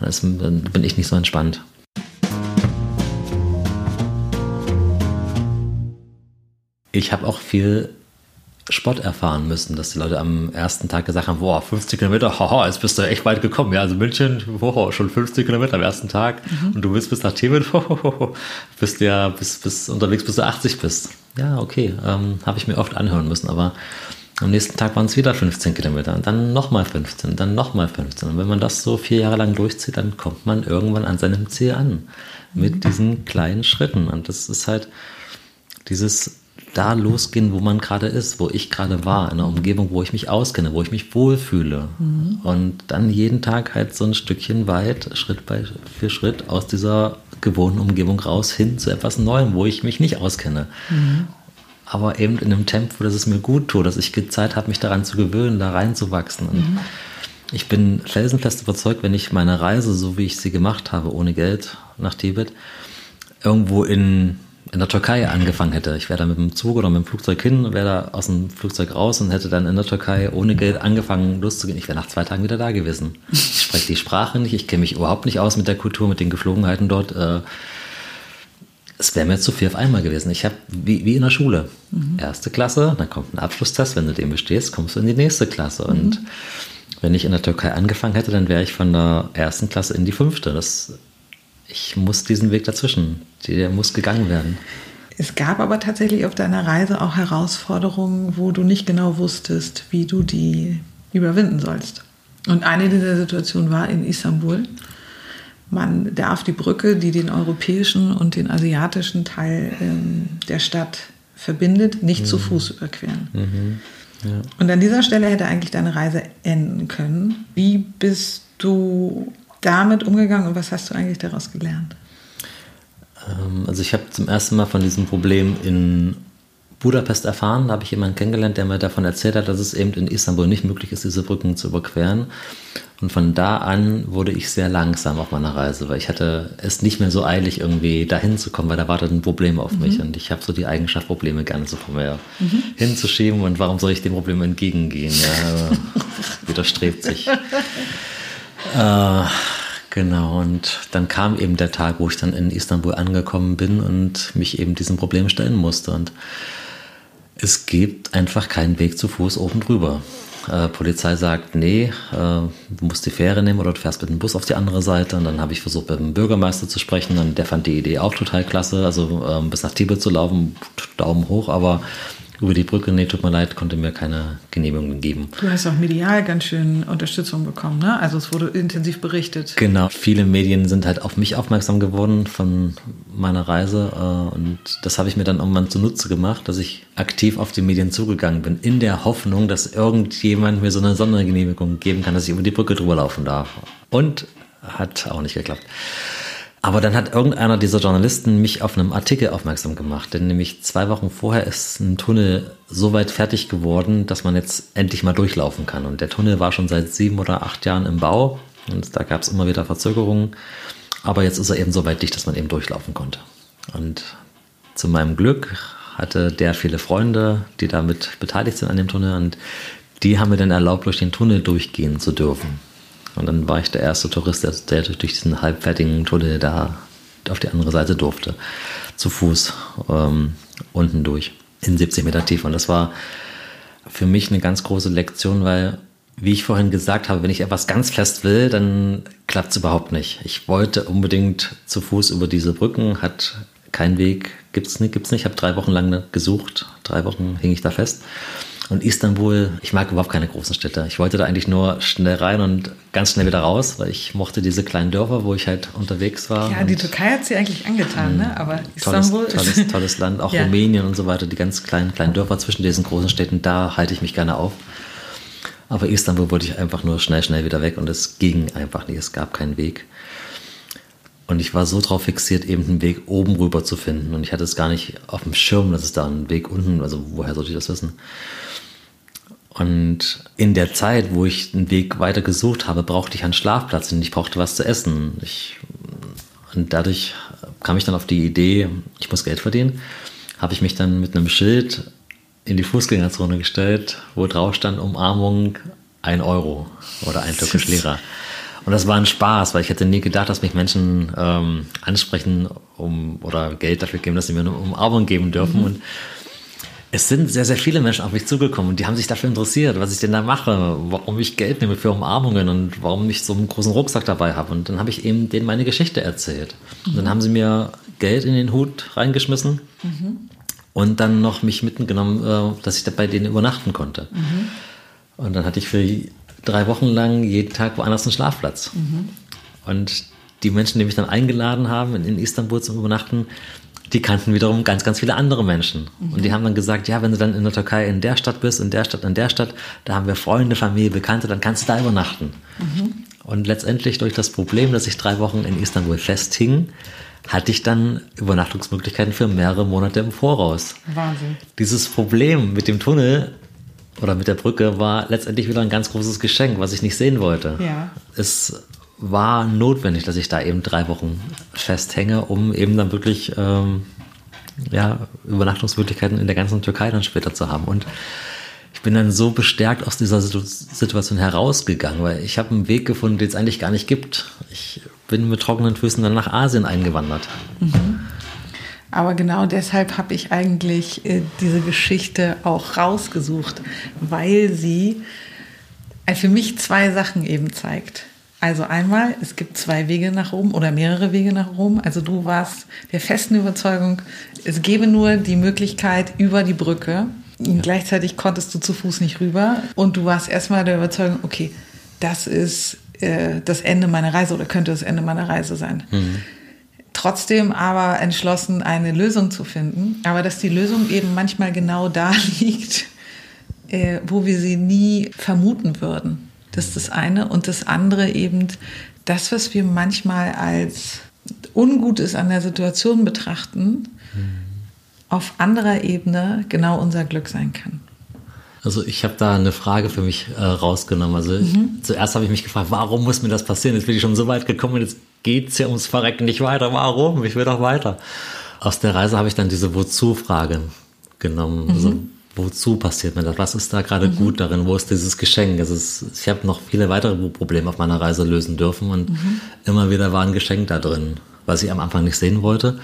Dann bin ich nicht so entspannt. ich habe auch viel Spott erfahren müssen, dass die Leute am ersten Tag gesagt haben, boah, 50 Kilometer, haha, jetzt bist du echt weit gekommen. Ja, also München, boah, schon 50 Kilometer am ersten Tag mhm. und du willst bis nach Tibet, hohoho, bist ja bis, bis unterwegs, bis du 80 bist. Ja, okay, ähm, habe ich mir oft anhören müssen, aber am nächsten Tag waren es wieder 15 Kilometer und dann nochmal 15, dann nochmal 15. Und wenn man das so vier Jahre lang durchzieht, dann kommt man irgendwann an seinem Ziel an. Mit mhm. diesen kleinen Schritten. Und das ist halt dieses da losgehen, wo man gerade ist, wo ich gerade war, in einer Umgebung, wo ich mich auskenne, wo ich mich wohlfühle. Mhm. Und dann jeden Tag halt so ein Stückchen weit, Schritt bei, für Schritt aus dieser gewohnten Umgebung raus hin zu etwas Neuem, wo ich mich nicht auskenne. Mhm. Aber eben in einem Tempo, dass es mir gut tut, dass ich Zeit habe, mich daran zu gewöhnen, da reinzuwachsen. Und mhm. ich bin felsenfest überzeugt, wenn ich meine Reise, so wie ich sie gemacht habe, ohne Geld nach Tibet, irgendwo in in der Türkei angefangen hätte. Ich wäre da mit dem Zug oder mit dem Flugzeug hin, wäre da aus dem Flugzeug raus und hätte dann in der Türkei ohne Geld angefangen loszugehen. Ich wäre nach zwei Tagen wieder da gewesen. Ich spreche die Sprache nicht, ich kenne mich überhaupt nicht aus mit der Kultur, mit den Geflogenheiten dort. Äh, es wäre mir zu viel auf einmal gewesen. Ich habe, wie, wie in der Schule, mhm. erste Klasse, dann kommt ein Abschlusstest, wenn du den bestehst, kommst du in die nächste Klasse. Mhm. Und wenn ich in der Türkei angefangen hätte, dann wäre ich von der ersten Klasse in die fünfte. Das ich muss diesen Weg dazwischen, der muss gegangen werden. Es gab aber tatsächlich auf deiner Reise auch Herausforderungen, wo du nicht genau wusstest, wie du die überwinden sollst. Und eine dieser Situationen war in Istanbul. Man darf die Brücke, die den europäischen und den asiatischen Teil ähm, der Stadt verbindet, nicht mhm. zu Fuß überqueren. Mhm. Ja. Und an dieser Stelle hätte eigentlich deine Reise enden können. Wie bist du damit umgegangen und was hast du eigentlich daraus gelernt? Ähm, also ich habe zum ersten Mal von diesem Problem in Budapest erfahren, da habe ich jemanden kennengelernt, der mir davon erzählt hat, dass es eben in Istanbul nicht möglich ist, diese Brücken zu überqueren. Und von da an wurde ich sehr langsam auf meiner Reise, weil ich hatte es nicht mehr so eilig, irgendwie dahin zu kommen, weil da wartet ein Problem auf mhm. mich. Und ich habe so die Eigenschaft, Probleme gerne so vor mir mhm. hinzuschieben. Und warum soll ich dem Problem entgegengehen? Ja, widerstrebt sich. Äh, genau, und dann kam eben der Tag, wo ich dann in Istanbul angekommen bin und mich eben diesem Problem stellen musste. Und es gibt einfach keinen Weg zu Fuß oben drüber. Äh, Polizei sagt, nee, äh, du musst die Fähre nehmen oder du fährst mit dem Bus auf die andere Seite. Und dann habe ich versucht, mit dem Bürgermeister zu sprechen. Und der fand die Idee auch total klasse. Also ähm, bis nach Tibet zu laufen, Daumen hoch, aber über die Brücke, nee, tut mir leid, konnte mir keine Genehmigung geben. Du hast auch medial ganz schön Unterstützung bekommen, ne? Also es wurde intensiv berichtet. Genau, viele Medien sind halt auf mich aufmerksam geworden von meiner Reise äh, und das habe ich mir dann irgendwann zunutze gemacht, dass ich aktiv auf die Medien zugegangen bin, in der Hoffnung, dass irgendjemand mir so eine Sondergenehmigung geben kann, dass ich über die Brücke drüber laufen darf. Und hat auch nicht geklappt. Aber dann hat irgendeiner dieser Journalisten mich auf einem Artikel aufmerksam gemacht, denn nämlich zwei Wochen vorher ist ein Tunnel so weit fertig geworden, dass man jetzt endlich mal durchlaufen kann. Und der Tunnel war schon seit sieben oder acht Jahren im Bau und da gab es immer wieder Verzögerungen. Aber jetzt ist er eben so weit dicht, dass man eben durchlaufen konnte. Und zu meinem Glück hatte der viele Freunde, die damit beteiligt sind an dem Tunnel und die haben mir dann erlaubt, durch den Tunnel durchgehen zu dürfen. Und dann war ich der erste Tourist, der, durch diesen halbfertigen Tunnel da auf die andere Seite durfte. Zu Fuß ähm, unten durch. In 70 Meter Tiefe. Und das war für mich eine ganz große Lektion, weil, wie ich vorhin gesagt habe, wenn ich etwas ganz fest will, dann klappt es überhaupt nicht. Ich wollte unbedingt zu Fuß über diese Brücken, hat keinen Weg, gibt's nicht, gibt's nicht. Ich habe drei Wochen lang gesucht, drei Wochen hing ich da fest. Und Istanbul, ich mag überhaupt keine großen Städte. Ich wollte da eigentlich nur schnell rein und ganz schnell wieder raus, weil ich mochte diese kleinen Dörfer, wo ich halt unterwegs war. Ja, die Türkei hat sie eigentlich angetan, ne? aber Istanbul tolles, ist... Tolles, tolles Land, auch ja. Rumänien und so weiter, die ganz kleinen, kleinen Dörfer zwischen diesen großen Städten, da halte ich mich gerne auf. Aber Istanbul wollte ich einfach nur schnell, schnell wieder weg und es ging einfach nicht, es gab keinen Weg. Und ich war so drauf fixiert, eben einen Weg oben rüber zu finden. Und ich hatte es gar nicht auf dem Schirm, dass es da einen Weg unten, also woher sollte ich das wissen? Und in der Zeit, wo ich einen Weg weiter gesucht habe, brauchte ich einen Schlafplatz und ich brauchte was zu essen. Ich, und dadurch kam ich dann auf die Idee, ich muss Geld verdienen, habe ich mich dann mit einem Schild in die Fußgängerzone gestellt, wo drauf stand Umarmung ein Euro oder ein türkisch Lira. Und das war ein Spaß, weil ich hätte nie gedacht, dass mich Menschen ähm, ansprechen um, oder Geld dafür geben, dass sie mir eine Umarmung geben dürfen. Mhm. Und es sind sehr, sehr viele Menschen auf mich zugekommen und die haben sich dafür interessiert, was ich denn da mache, warum ich Geld nehme für Umarmungen und warum ich so einen großen Rucksack dabei habe. Und dann habe ich eben denen meine Geschichte erzählt. Und dann haben sie mir Geld in den Hut reingeschmissen mhm. und dann noch mich mitgenommen, äh, dass ich da bei denen übernachten konnte. Mhm. Und dann hatte ich für drei Wochen lang jeden Tag woanders einen Schlafplatz. Mhm. Und die Menschen, die mich dann eingeladen haben, in Istanbul zum Übernachten, die kannten wiederum ganz, ganz viele andere Menschen. Mhm. Und die haben dann gesagt, ja, wenn du dann in der Türkei in der Stadt bist, in der Stadt, in der Stadt, da haben wir Freunde, Familie, Bekannte, dann kannst du da übernachten. Mhm. Und letztendlich durch das Problem, dass ich drei Wochen in Istanbul festhing, hatte ich dann Übernachtungsmöglichkeiten für mehrere Monate im Voraus. Wahnsinn. Dieses Problem mit dem Tunnel oder mit der Brücke war letztendlich wieder ein ganz großes Geschenk, was ich nicht sehen wollte. Ja. Es war notwendig, dass ich da eben drei Wochen festhänge, um eben dann wirklich ähm, ja, Übernachtungsmöglichkeiten in der ganzen Türkei dann später zu haben. Und ich bin dann so bestärkt aus dieser Situation herausgegangen, weil ich habe einen Weg gefunden, den es eigentlich gar nicht gibt. Ich bin mit trockenen Füßen dann nach Asien eingewandert. Mhm. Aber genau deshalb habe ich eigentlich äh, diese Geschichte auch rausgesucht, weil sie äh, für mich zwei Sachen eben zeigt. Also einmal, es gibt zwei Wege nach Rom oder mehrere Wege nach Rom. Also du warst der festen Überzeugung, es gäbe nur die Möglichkeit über die Brücke. Ja. Gleichzeitig konntest du zu Fuß nicht rüber. Und du warst erstmal der Überzeugung, okay, das ist äh, das Ende meiner Reise oder könnte das Ende meiner Reise sein. Mhm. Trotzdem aber entschlossen, eine Lösung zu finden. Aber dass die Lösung eben manchmal genau da liegt, äh, wo wir sie nie vermuten würden. Das ist das eine. Und das andere eben, das, was wir manchmal als Ungutes an der Situation betrachten, mhm. auf anderer Ebene genau unser Glück sein kann. Also ich habe da eine Frage für mich äh, rausgenommen. Also mhm. ich, zuerst habe ich mich gefragt, warum muss mir das passieren? Jetzt bin ich schon so weit gekommen und jetzt geht es ja ums Verrecken nicht weiter. Warum? Ich will doch weiter. Aus der Reise habe ich dann diese Wozu-Frage genommen. Mhm. Also wozu passiert mir das? Was ist da gerade mhm. gut darin? Wo ist dieses Geschenk? Es, ich habe noch viele weitere Probleme auf meiner Reise lösen dürfen und mhm. immer wieder war ein Geschenk da drin, was ich am Anfang nicht sehen wollte.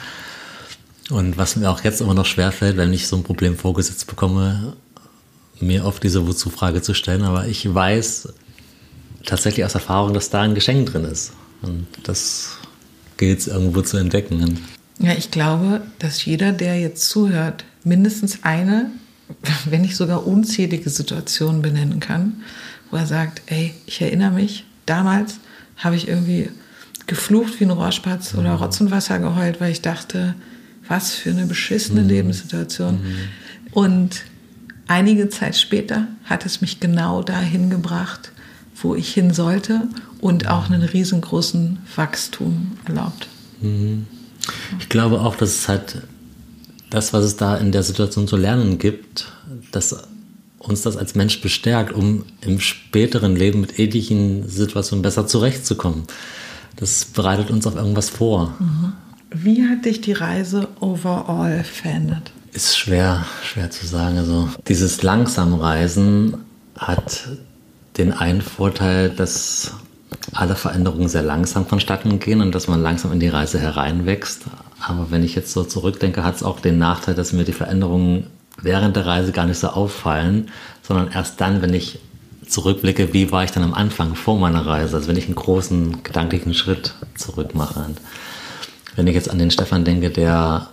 Und was mir auch jetzt immer noch schwerfällt, wenn ich so ein Problem vorgesetzt bekomme, mir oft diese Wozu-Frage zu stellen, aber ich weiß tatsächlich aus Erfahrung, dass da ein Geschenk drin ist. Und das gilt es irgendwo zu entdecken. Ja, ich glaube, dass jeder, der jetzt zuhört, mindestens eine, wenn nicht sogar unzählige Situationen benennen kann, wo er sagt, ey, ich erinnere mich, damals habe ich irgendwie geflucht wie ein Rohrspatz oder mhm. Rotz und Wasser geheult, weil ich dachte, was für eine beschissene mhm. Lebenssituation. Mhm. Und einige Zeit später hat es mich genau dahin gebracht, wo ich hin sollte und auch einen riesengroßen Wachstum erlaubt. Mhm. Ich glaube auch, dass es halt das, was es da in der Situation zu lernen gibt, dass uns das als Mensch bestärkt, um im späteren Leben mit ähnlichen Situationen besser zurechtzukommen. Das bereitet uns auf irgendwas vor. Mhm. Wie hat dich die Reise overall verändert? Ist schwer, schwer zu sagen. Also dieses langsam Reisen hat den einen Vorteil, dass alle Veränderungen sehr langsam vonstatten gehen und dass man langsam in die Reise hereinwächst. Aber wenn ich jetzt so zurückdenke, hat es auch den Nachteil, dass mir die Veränderungen während der Reise gar nicht so auffallen, sondern erst dann, wenn ich zurückblicke, wie war ich dann am Anfang vor meiner Reise, also wenn ich einen großen gedanklichen Schritt zurück mache. Und wenn ich jetzt an den Stefan denke, der,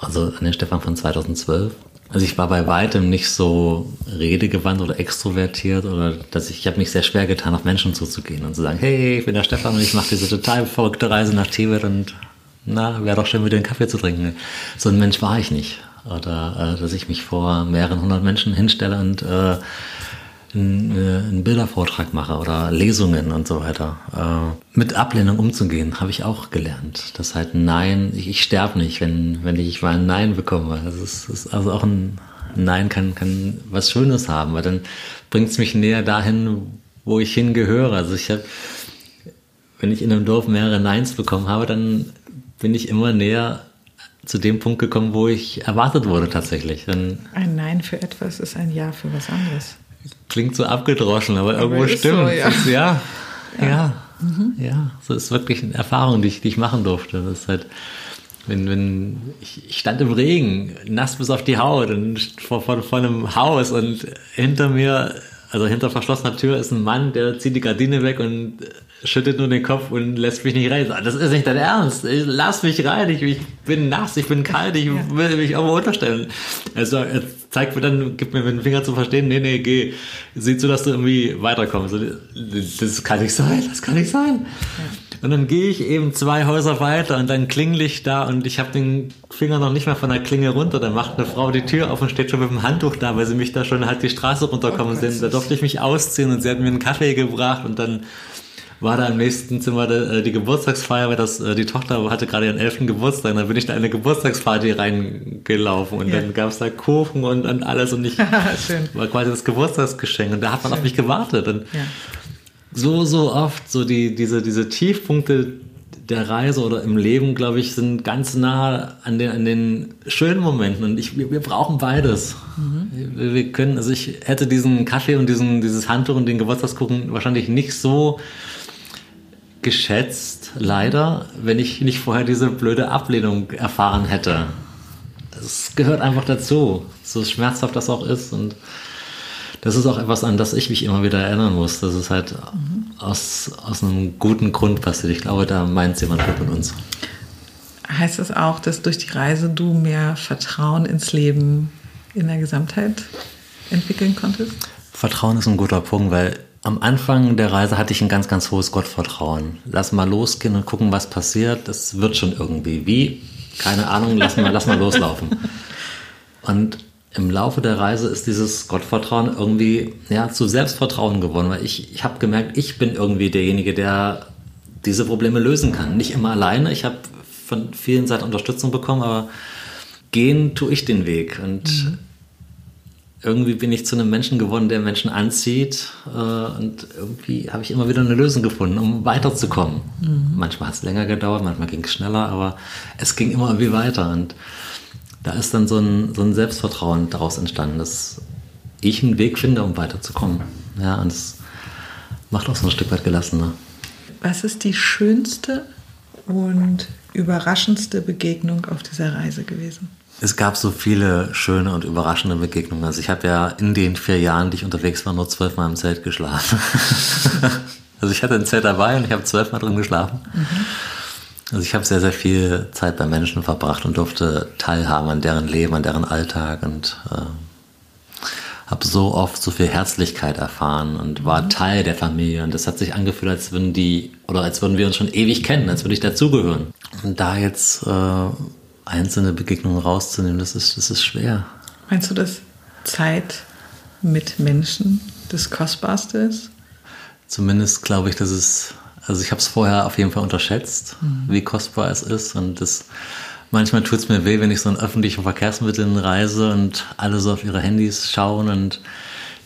also an den Stefan von 2012, also ich war bei weitem nicht so redegewandt oder extrovertiert oder dass ich, ich habe mich sehr schwer getan, auf Menschen zuzugehen und zu sagen, hey, ich bin der Stefan und ich mache diese total verrückte Reise nach Tibet und na, wäre doch schön, mit dir einen Kaffee zu trinken. So ein Mensch war ich nicht. Oder äh, dass ich mich vor mehreren hundert Menschen hinstelle und äh, einen, äh, Bildervortrag mache oder Lesungen und so weiter. Äh, mit Ablehnung umzugehen, habe ich auch gelernt. Das halt Nein, ich, ich sterbe nicht, wenn, wenn ich mal ein Nein bekomme. Das ist, ist also auch ein Nein kann, kann was Schönes haben, weil dann bringt es mich näher dahin, wo ich hingehöre. Also ich habe, wenn ich in einem Dorf mehrere Neins bekommen habe, dann bin ich immer näher zu dem Punkt gekommen, wo ich erwartet wurde tatsächlich. Dann ein Nein für etwas ist ein Ja für was anderes. Klingt so abgedroschen, aber, aber irgendwo stimmt. So, ja. Ist, ja, ja, ja, mhm. ja. So ist wirklich eine Erfahrung, die ich, die ich machen durfte. Das ist halt, wenn, wenn ich, ich stand im Regen, nass bis auf die Haut und vor, vor, vor einem Haus und hinter mir, also hinter verschlossener Tür ist ein Mann, der zieht die Gardine weg und schüttet nur den Kopf und lässt mich nicht rein. Das ist nicht dein Ernst. Lass mich rein. Ich, ich bin nass, ich bin kalt, ich will mich irgendwo unterstellen. Also er zeigt mir dann, gibt mir mit dem Finger zu verstehen, nee, nee, geh. Sieh zu, dass du irgendwie weiterkommst. Das kann nicht sein, das kann nicht sein. Und dann gehe ich eben zwei Häuser weiter und dann klingel ich da und ich habe den Finger noch nicht mal von der Klinge runter. Dann macht eine Frau die Tür auf und steht schon mit dem Handtuch da, weil sie mich da schon halt die Straße runterkommen oh, sehen. Da durfte ich mich ausziehen und sie hat mir einen Kaffee gebracht und dann war da im nächsten Zimmer die, äh, die Geburtstagsfeier, weil das, äh, die Tochter hatte gerade ihren elften Geburtstag. Dann bin ich da in eine Geburtstagsparty reingelaufen und ja. dann gab es da Kuchen und, und alles und ich war quasi das Geburtstagsgeschenk und da hat man Schön. auf mich gewartet. Und ja. so, so oft, so die, diese, diese Tiefpunkte der Reise oder im Leben, glaube ich, sind ganz nah an den, an den schönen Momenten. Und ich, wir, wir brauchen beides. Mhm. Wir, wir, können, also ich hätte diesen Kaffee und diesen, dieses Handtuch und den Geburtstagskuchen wahrscheinlich nicht so geschätzt, leider, wenn ich nicht vorher diese blöde Ablehnung erfahren hätte. Es gehört einfach dazu, so schmerzhaft das auch ist. Und das ist auch etwas, an das ich mich immer wieder erinnern muss. Das ist halt aus, aus einem guten Grund passiert. Ich glaube, da meint jemand gut mit uns. Heißt das auch, dass durch die Reise du mehr Vertrauen ins Leben in der Gesamtheit entwickeln konntest? Vertrauen ist ein guter Punkt, weil am Anfang der Reise hatte ich ein ganz, ganz hohes Gottvertrauen. Lass mal losgehen und gucken, was passiert. Das wird schon irgendwie. Wie? Keine Ahnung, lass mal, lass mal loslaufen. Und im Laufe der Reise ist dieses Gottvertrauen irgendwie ja, zu Selbstvertrauen geworden, weil ich, ich habe gemerkt, ich bin irgendwie derjenige, der diese Probleme lösen kann. Nicht immer alleine. Ich habe von vielen Seiten Unterstützung bekommen, aber gehen tue ich den Weg. Und mhm. Irgendwie bin ich zu einem Menschen geworden, der Menschen anzieht. Äh, und irgendwie habe ich immer wieder eine Lösung gefunden, um weiterzukommen. Mhm. Manchmal hat es länger gedauert, manchmal ging es schneller, aber es ging immer irgendwie weiter. Und da ist dann so ein, so ein Selbstvertrauen daraus entstanden, dass ich einen Weg finde, um weiterzukommen. Ja, und es macht auch so ein Stück weit gelassener. Was ist die schönste und überraschendste Begegnung auf dieser Reise gewesen? Es gab so viele schöne und überraschende Begegnungen. Also ich habe ja in den vier Jahren, die ich unterwegs war, nur zwölfmal im Zelt geschlafen. also ich hatte ein Zelt dabei und ich habe zwölfmal drin geschlafen. Mhm. Also ich habe sehr, sehr viel Zeit bei Menschen verbracht und durfte teilhaben an deren Leben, an deren Alltag und äh, habe so oft so viel Herzlichkeit erfahren und war mhm. Teil der Familie. Und das hat sich angefühlt, als würden die, oder als würden wir uns schon ewig kennen, als würde ich dazugehören. Und da jetzt äh, einzelne Begegnungen rauszunehmen, das ist, das ist schwer. Meinst du, dass Zeit mit Menschen das Kostbarste ist? Zumindest glaube ich, dass es, also ich habe es vorher auf jeden Fall unterschätzt, mhm. wie kostbar es ist. Und das Manchmal tut es mir weh, wenn ich so in öffentlichen Verkehrsmitteln reise und alle so auf ihre Handys schauen und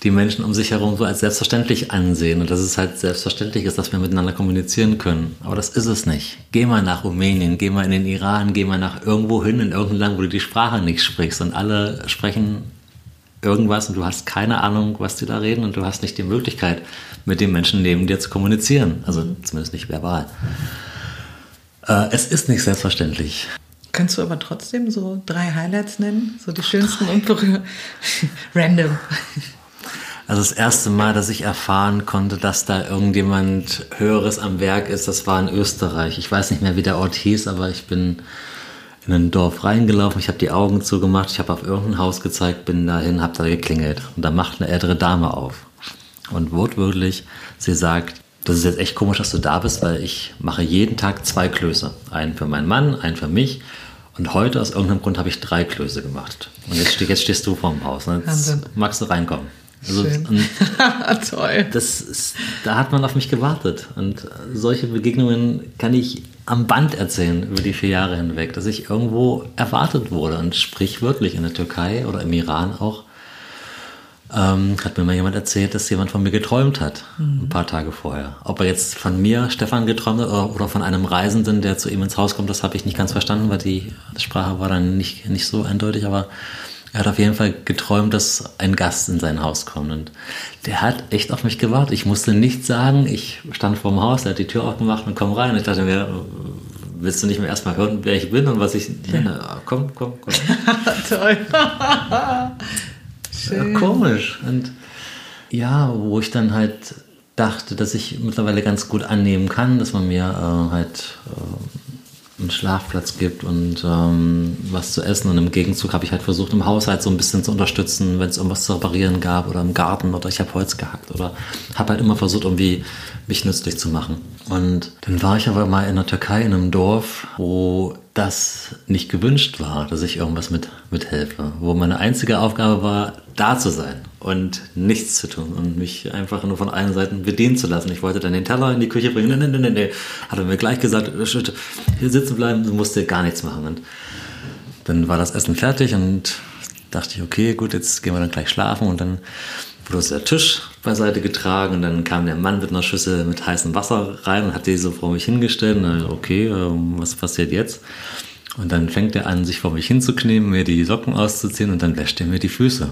die Menschen um sich herum so als selbstverständlich ansehen und dass es halt selbstverständlich ist, dass wir miteinander kommunizieren können. Aber das ist es nicht. Geh mal nach Rumänien, geh mal in den Iran, geh mal nach irgendwo hin, in irgendein Land, wo du die Sprache nicht sprichst und alle sprechen irgendwas und du hast keine Ahnung, was die da reden und du hast nicht die Möglichkeit, mit den Menschen neben dir zu kommunizieren. Also zumindest nicht verbal. Äh, es ist nicht selbstverständlich. Kannst du aber trotzdem so drei Highlights nennen? So die schönsten und berührenden? Random. Also das erste Mal, dass ich erfahren konnte, dass da irgendjemand Höheres am Werk ist, das war in Österreich. Ich weiß nicht mehr, wie der Ort hieß, aber ich bin in ein Dorf reingelaufen, ich habe die Augen zugemacht, ich habe auf irgendein Haus gezeigt, bin dahin, habe da geklingelt und da macht eine ältere Dame auf. Und wortwörtlich, sie sagt, das ist jetzt echt komisch, dass du da bist, weil ich mache jeden Tag zwei Klöße. Einen für meinen Mann, einen für mich. Und heute aus irgendeinem Grund habe ich drei Klöße gemacht. Und jetzt, jetzt stehst du vorm Haus. Ne? Jetzt magst du reinkommen. Also, Toll. Das ist, da hat man auf mich gewartet. Und solche Begegnungen kann ich am Band erzählen über die vier Jahre hinweg, dass ich irgendwo erwartet wurde. Und sprichwörtlich in der Türkei oder im Iran auch ähm, hat mir mal jemand erzählt, dass jemand von mir geträumt hat, mhm. ein paar Tage vorher. Ob er jetzt von mir, Stefan, geträumt hat oder, oder von einem Reisenden, der zu ihm ins Haus kommt, das habe ich nicht ganz verstanden, weil die Sprache war dann nicht, nicht so eindeutig, aber er hat auf jeden Fall geträumt, dass ein Gast in sein Haus kommt. Und der hat echt auf mich gewartet. Ich musste nichts sagen. Ich stand vor dem Haus, er hat die Tür aufgemacht und komm rein. Und ich dachte mir, willst du nicht mehr erstmal hören, wer ich bin und was ich. Ja. Komm, komm, komm. Toll. Schön. komisch. Und ja, wo ich dann halt dachte, dass ich mittlerweile ganz gut annehmen kann, dass man mir äh, halt äh, einen Schlafplatz gibt und ähm, was zu essen. Und im Gegenzug habe ich halt versucht, im Haushalt so ein bisschen zu unterstützen, wenn es irgendwas zu reparieren gab oder im Garten oder ich habe Holz gehackt oder habe halt immer versucht, irgendwie mich nützlich zu machen. Und dann war ich aber mal in der Türkei in einem Dorf, wo das nicht gewünscht war, dass ich irgendwas mit, mithelfe. Wo meine einzige Aufgabe war, da zu sein und nichts zu tun und mich einfach nur von allen Seiten bedienen zu lassen. Ich wollte dann den Teller in die Küche bringen. Nee, nee, nee, nee. Hat er mir gleich gesagt, hier sitzen bleiben, du musst dir gar nichts machen. Und dann war das Essen fertig und dachte ich, okay, gut, jetzt gehen wir dann gleich schlafen und dann wurde der Tisch beiseite getragen und dann kam der Mann mit einer Schüssel mit heißem Wasser rein und hat die so vor mich hingestellt. Und okay, ähm, was passiert jetzt? Und dann fängt er an, sich vor mich hinzuknien, mir die Socken auszuziehen und dann wäscht er mir die Füße.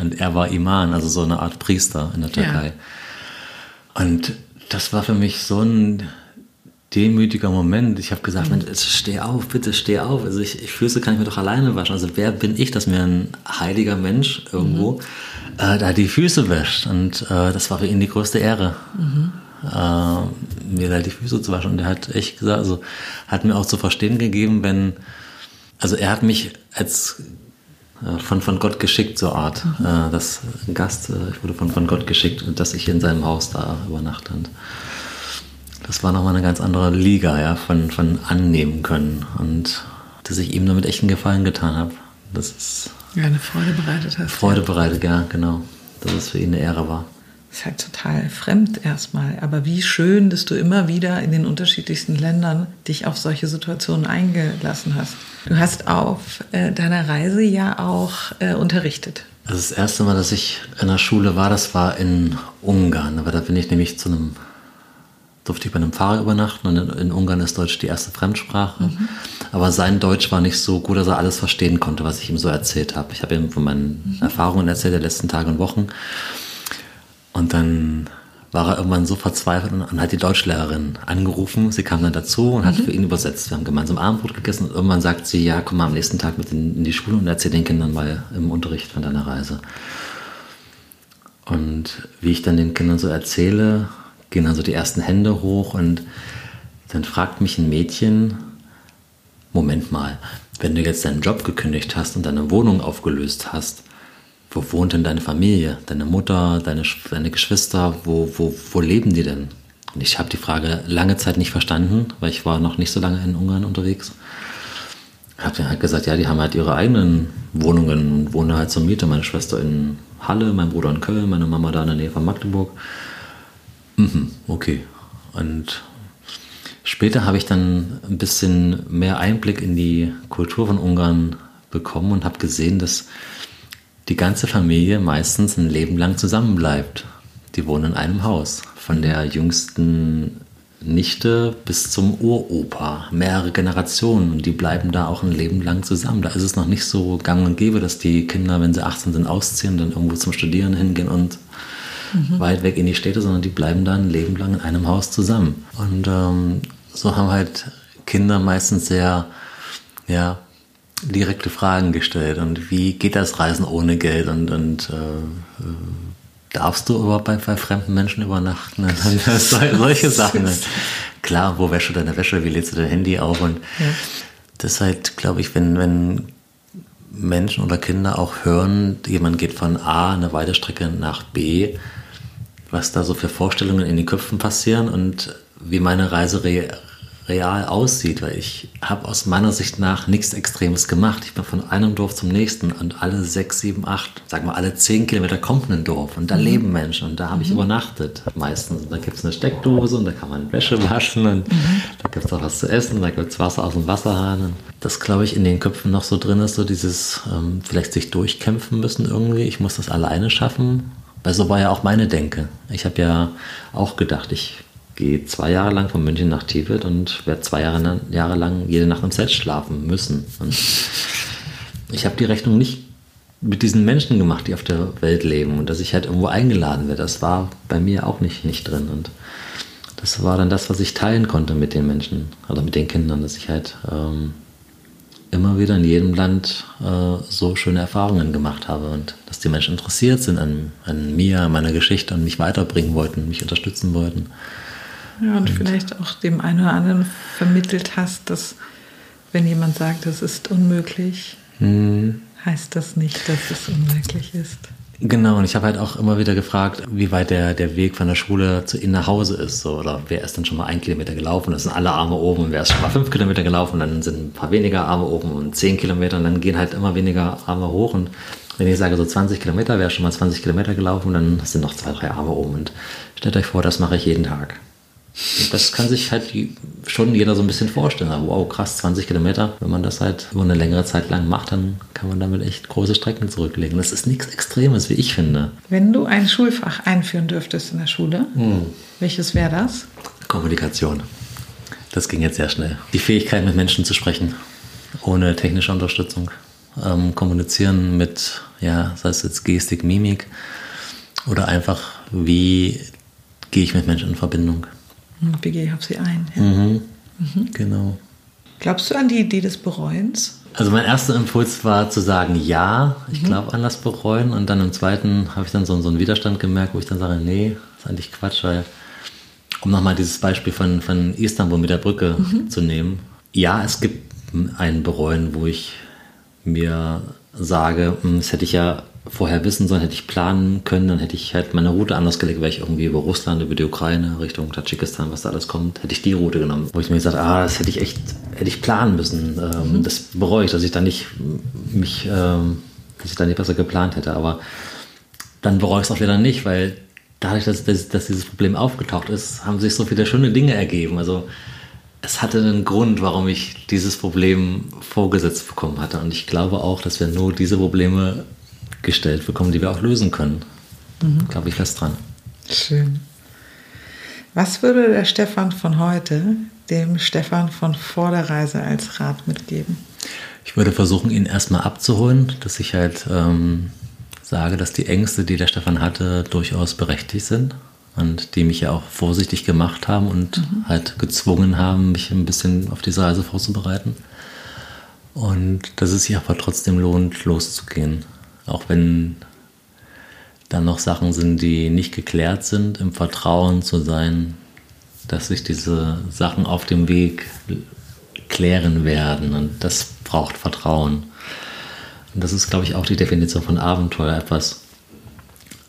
Und er war Iman, also so eine Art Priester in der Türkei. Ja. Und das war für mich so ein demütiger Moment. Ich habe gesagt, mhm. Mensch, steh auf, bitte steh auf. Also ich, ich Füße kann ich mir doch alleine waschen. Also wer bin ich, dass mir ein heiliger Mensch irgendwo mhm. äh, da die Füße wäscht? Und äh, das war für ihn die größte Ehre. Mhm. Äh, mir da die Füße zu waschen. Und er hat echt gesagt, also hat mir auch zu verstehen gegeben, wenn, also er hat mich als äh, von, von Gott geschickt, so Art. Mhm. Äh, das Gast, äh, ich wurde von, von Gott geschickt, dass ich in seinem Haus da übernachte. Und das war nochmal eine ganz andere Liga, ja, von, von annehmen können. Und dass ich ihm damit echt einen Gefallen getan habe. Das ist. Ja, eine Freude bereitet hast. Freude ja. bereitet, ja, genau. Dass es für ihn eine Ehre war. ist halt total fremd erstmal. Aber wie schön, dass du immer wieder in den unterschiedlichsten Ländern dich auf solche Situationen eingelassen hast. Du hast auf äh, deiner Reise ja auch äh, unterrichtet. Also das erste Mal, dass ich in der Schule war, das war in Ungarn. Aber da bin ich nämlich zu einem, durfte ich bei einem Pfarrer übernachten und in, in Ungarn ist Deutsch die erste Fremdsprache. Mhm. Aber sein Deutsch war nicht so gut, dass er alles verstehen konnte, was ich ihm so erzählt habe. Ich habe ihm von meinen mhm. Erfahrungen erzählt der letzten Tage und Wochen. Und dann war er irgendwann so verzweifelt und hat die Deutschlehrerin angerufen. Sie kam dann dazu und hat für ihn übersetzt. Wir haben gemeinsam Abendbrot gegessen und irgendwann sagt sie, ja, komm mal am nächsten Tag mit in, die Schule und erzähl den Kindern mal im Unterricht von deiner Reise. Und wie ich dann den Kindern so erzähle, gehen dann so die ersten Hände hoch und dann fragt mich ein Mädchen, Moment mal, wenn du jetzt deinen Job gekündigt hast und deine Wohnung aufgelöst hast, wo wohnt denn deine Familie, deine Mutter, deine, deine Geschwister, wo, wo, wo leben die denn? Und ich habe die Frage lange Zeit nicht verstanden, weil ich war noch nicht so lange in Ungarn unterwegs. Ich habe halt gesagt, ja, die haben halt ihre eigenen Wohnungen und wohnen halt zur Miete. Meine Schwester in Halle, mein Bruder in Köln, meine Mama da in der Nähe von Magdeburg. Mhm, okay. Und später habe ich dann ein bisschen mehr Einblick in die Kultur von Ungarn bekommen und habe gesehen, dass die ganze Familie meistens ein Leben lang zusammenbleibt. Die wohnen in einem Haus. Von der jüngsten Nichte bis zum Uropa. Mehrere Generationen. Und die bleiben da auch ein Leben lang zusammen. Da ist es noch nicht so gang und gäbe, dass die Kinder, wenn sie 18 sind, ausziehen, dann irgendwo zum Studieren hingehen und mhm. weit weg in die Städte, sondern die bleiben da ein Leben lang in einem Haus zusammen. Und ähm, so haben halt Kinder meistens sehr, ja, direkte Fragen gestellt. Und wie geht das Reisen ohne Geld? Und, und äh, äh darfst du überhaupt bei, bei fremden Menschen übernachten? solche Sachen. Klar, wo wäschst du deine Wäsche? Wie lädst du dein Handy auf? Und ja. das ist halt, glaube ich, wenn, wenn Menschen oder Kinder auch hören, jemand geht von A eine weite Strecke nach B, was da so für Vorstellungen in den Köpfen passieren und wie meine Reise re real aussieht, weil ich habe aus meiner Sicht nach nichts Extremes gemacht. Ich bin von einem Dorf zum nächsten und alle sechs, sieben, acht, sagen wir alle zehn Kilometer kommt ein Dorf und da mhm. leben Menschen und da habe ich mhm. übernachtet meistens. Und da gibt es eine Steckdose und da kann man Wäsche waschen und mhm. da gibt es auch was zu essen, da gibt es Wasser aus dem Wasserhahn. Und das, glaube ich, in den Köpfen noch so drin ist, so dieses ähm, vielleicht sich durchkämpfen müssen irgendwie. Ich muss das alleine schaffen. Weil so war ja auch meine Denke. Ich habe ja auch gedacht, ich gehe zwei Jahre lang von München nach Tibet und werde zwei Jahre, Jahre lang jede Nacht im Zelt schlafen müssen. Und ich habe die Rechnung nicht mit diesen Menschen gemacht, die auf der Welt leben und dass ich halt irgendwo eingeladen werde. Das war bei mir auch nicht, nicht drin. Und das war dann das, was ich teilen konnte mit den Menschen oder mit den Kindern, dass ich halt ähm, immer wieder in jedem Land äh, so schöne Erfahrungen gemacht habe und dass die Menschen interessiert sind an, an mir, meiner Geschichte und mich weiterbringen wollten, mich unterstützen wollten. Ja, und, und vielleicht auch dem einen oder anderen vermittelt hast, dass wenn jemand sagt, es ist unmöglich, hm. heißt das nicht, dass es unmöglich ist. Genau, und ich habe halt auch immer wieder gefragt, wie weit der, der Weg von der Schule zu Ihnen nach Hause ist. So, oder wer ist dann schon mal ein Kilometer gelaufen, das sind alle Arme oben, wer ist schon mal fünf Kilometer gelaufen, dann sind ein paar weniger Arme oben und zehn Kilometer und dann gehen halt immer weniger Arme hoch. Und wenn ich sage so 20 Kilometer, wer ist schon mal 20 Kilometer gelaufen, dann sind noch zwei, drei Arme oben. Und stellt euch vor, das mache ich jeden Tag. Das kann sich halt schon jeder so ein bisschen vorstellen. Wow, krass, 20 Kilometer. Wenn man das halt über eine längere Zeit lang macht, dann kann man damit echt große Strecken zurücklegen. Das ist nichts Extremes, wie ich finde. Wenn du ein Schulfach einführen dürftest in der Schule, hm. welches wäre das? Kommunikation. Das ging jetzt sehr schnell. Die Fähigkeit, mit Menschen zu sprechen, ohne technische Unterstützung. Ähm, kommunizieren mit, ja, sei es jetzt Gestik, Mimik oder einfach, wie gehe ich mit Menschen in Verbindung. Wie gehe ich auf sie ein? Ja. Mhm. Mhm. Genau. Glaubst du an die Idee des Bereuens? Also mein erster Impuls war zu sagen, ja, ich mhm. glaube an das Bereuen. Und dann im zweiten habe ich dann so, so einen Widerstand gemerkt, wo ich dann sage, nee, das ist eigentlich Quatsch, weil, um nochmal dieses Beispiel von, von Istanbul mit der Brücke mhm. zu nehmen. Ja, es gibt ein Bereuen, wo ich mir sage, hm, das hätte ich ja vorher wissen sollen, hätte ich planen können, dann hätte ich halt meine Route anders gelegt, weil ich irgendwie über Russland, über die Ukraine, Richtung Tadschikistan, was da alles kommt, hätte ich die Route genommen. Wo ich mir gesagt ah, das hätte ich echt, hätte ich planen müssen. Ähm, mhm. Das bereue ich, dass ich da nicht mich, ähm, dass ich da nicht besser geplant hätte. Aber dann bereue ich es auch wieder nicht, weil dadurch, dass, dass, dass, dieses Problem aufgetaucht ist, haben sich so viele schöne Dinge ergeben. Also es hatte einen Grund, warum ich dieses Problem vorgesetzt bekommen hatte. Und ich glaube auch, dass wir nur diese Probleme gestellt bekommen, die wir auch lösen können. Mhm. Glaube ich fest dran. Schön. Was würde der Stefan von heute dem Stefan von vor der Reise als Rat mitgeben? Ich würde versuchen, ihn erstmal abzuholen, dass ich halt ähm, sage, dass die Ängste, die der Stefan hatte, durchaus berechtigt sind und die mich ja auch vorsichtig gemacht haben und mhm. halt gezwungen haben, mich ein bisschen auf diese Reise vorzubereiten. Und dass es sich aber trotzdem lohnt, loszugehen. Auch wenn dann noch Sachen sind, die nicht geklärt sind, im Vertrauen zu sein, dass sich diese Sachen auf dem Weg klären werden. Und das braucht Vertrauen. Und das ist, glaube ich, auch die Definition von Abenteuer, etwas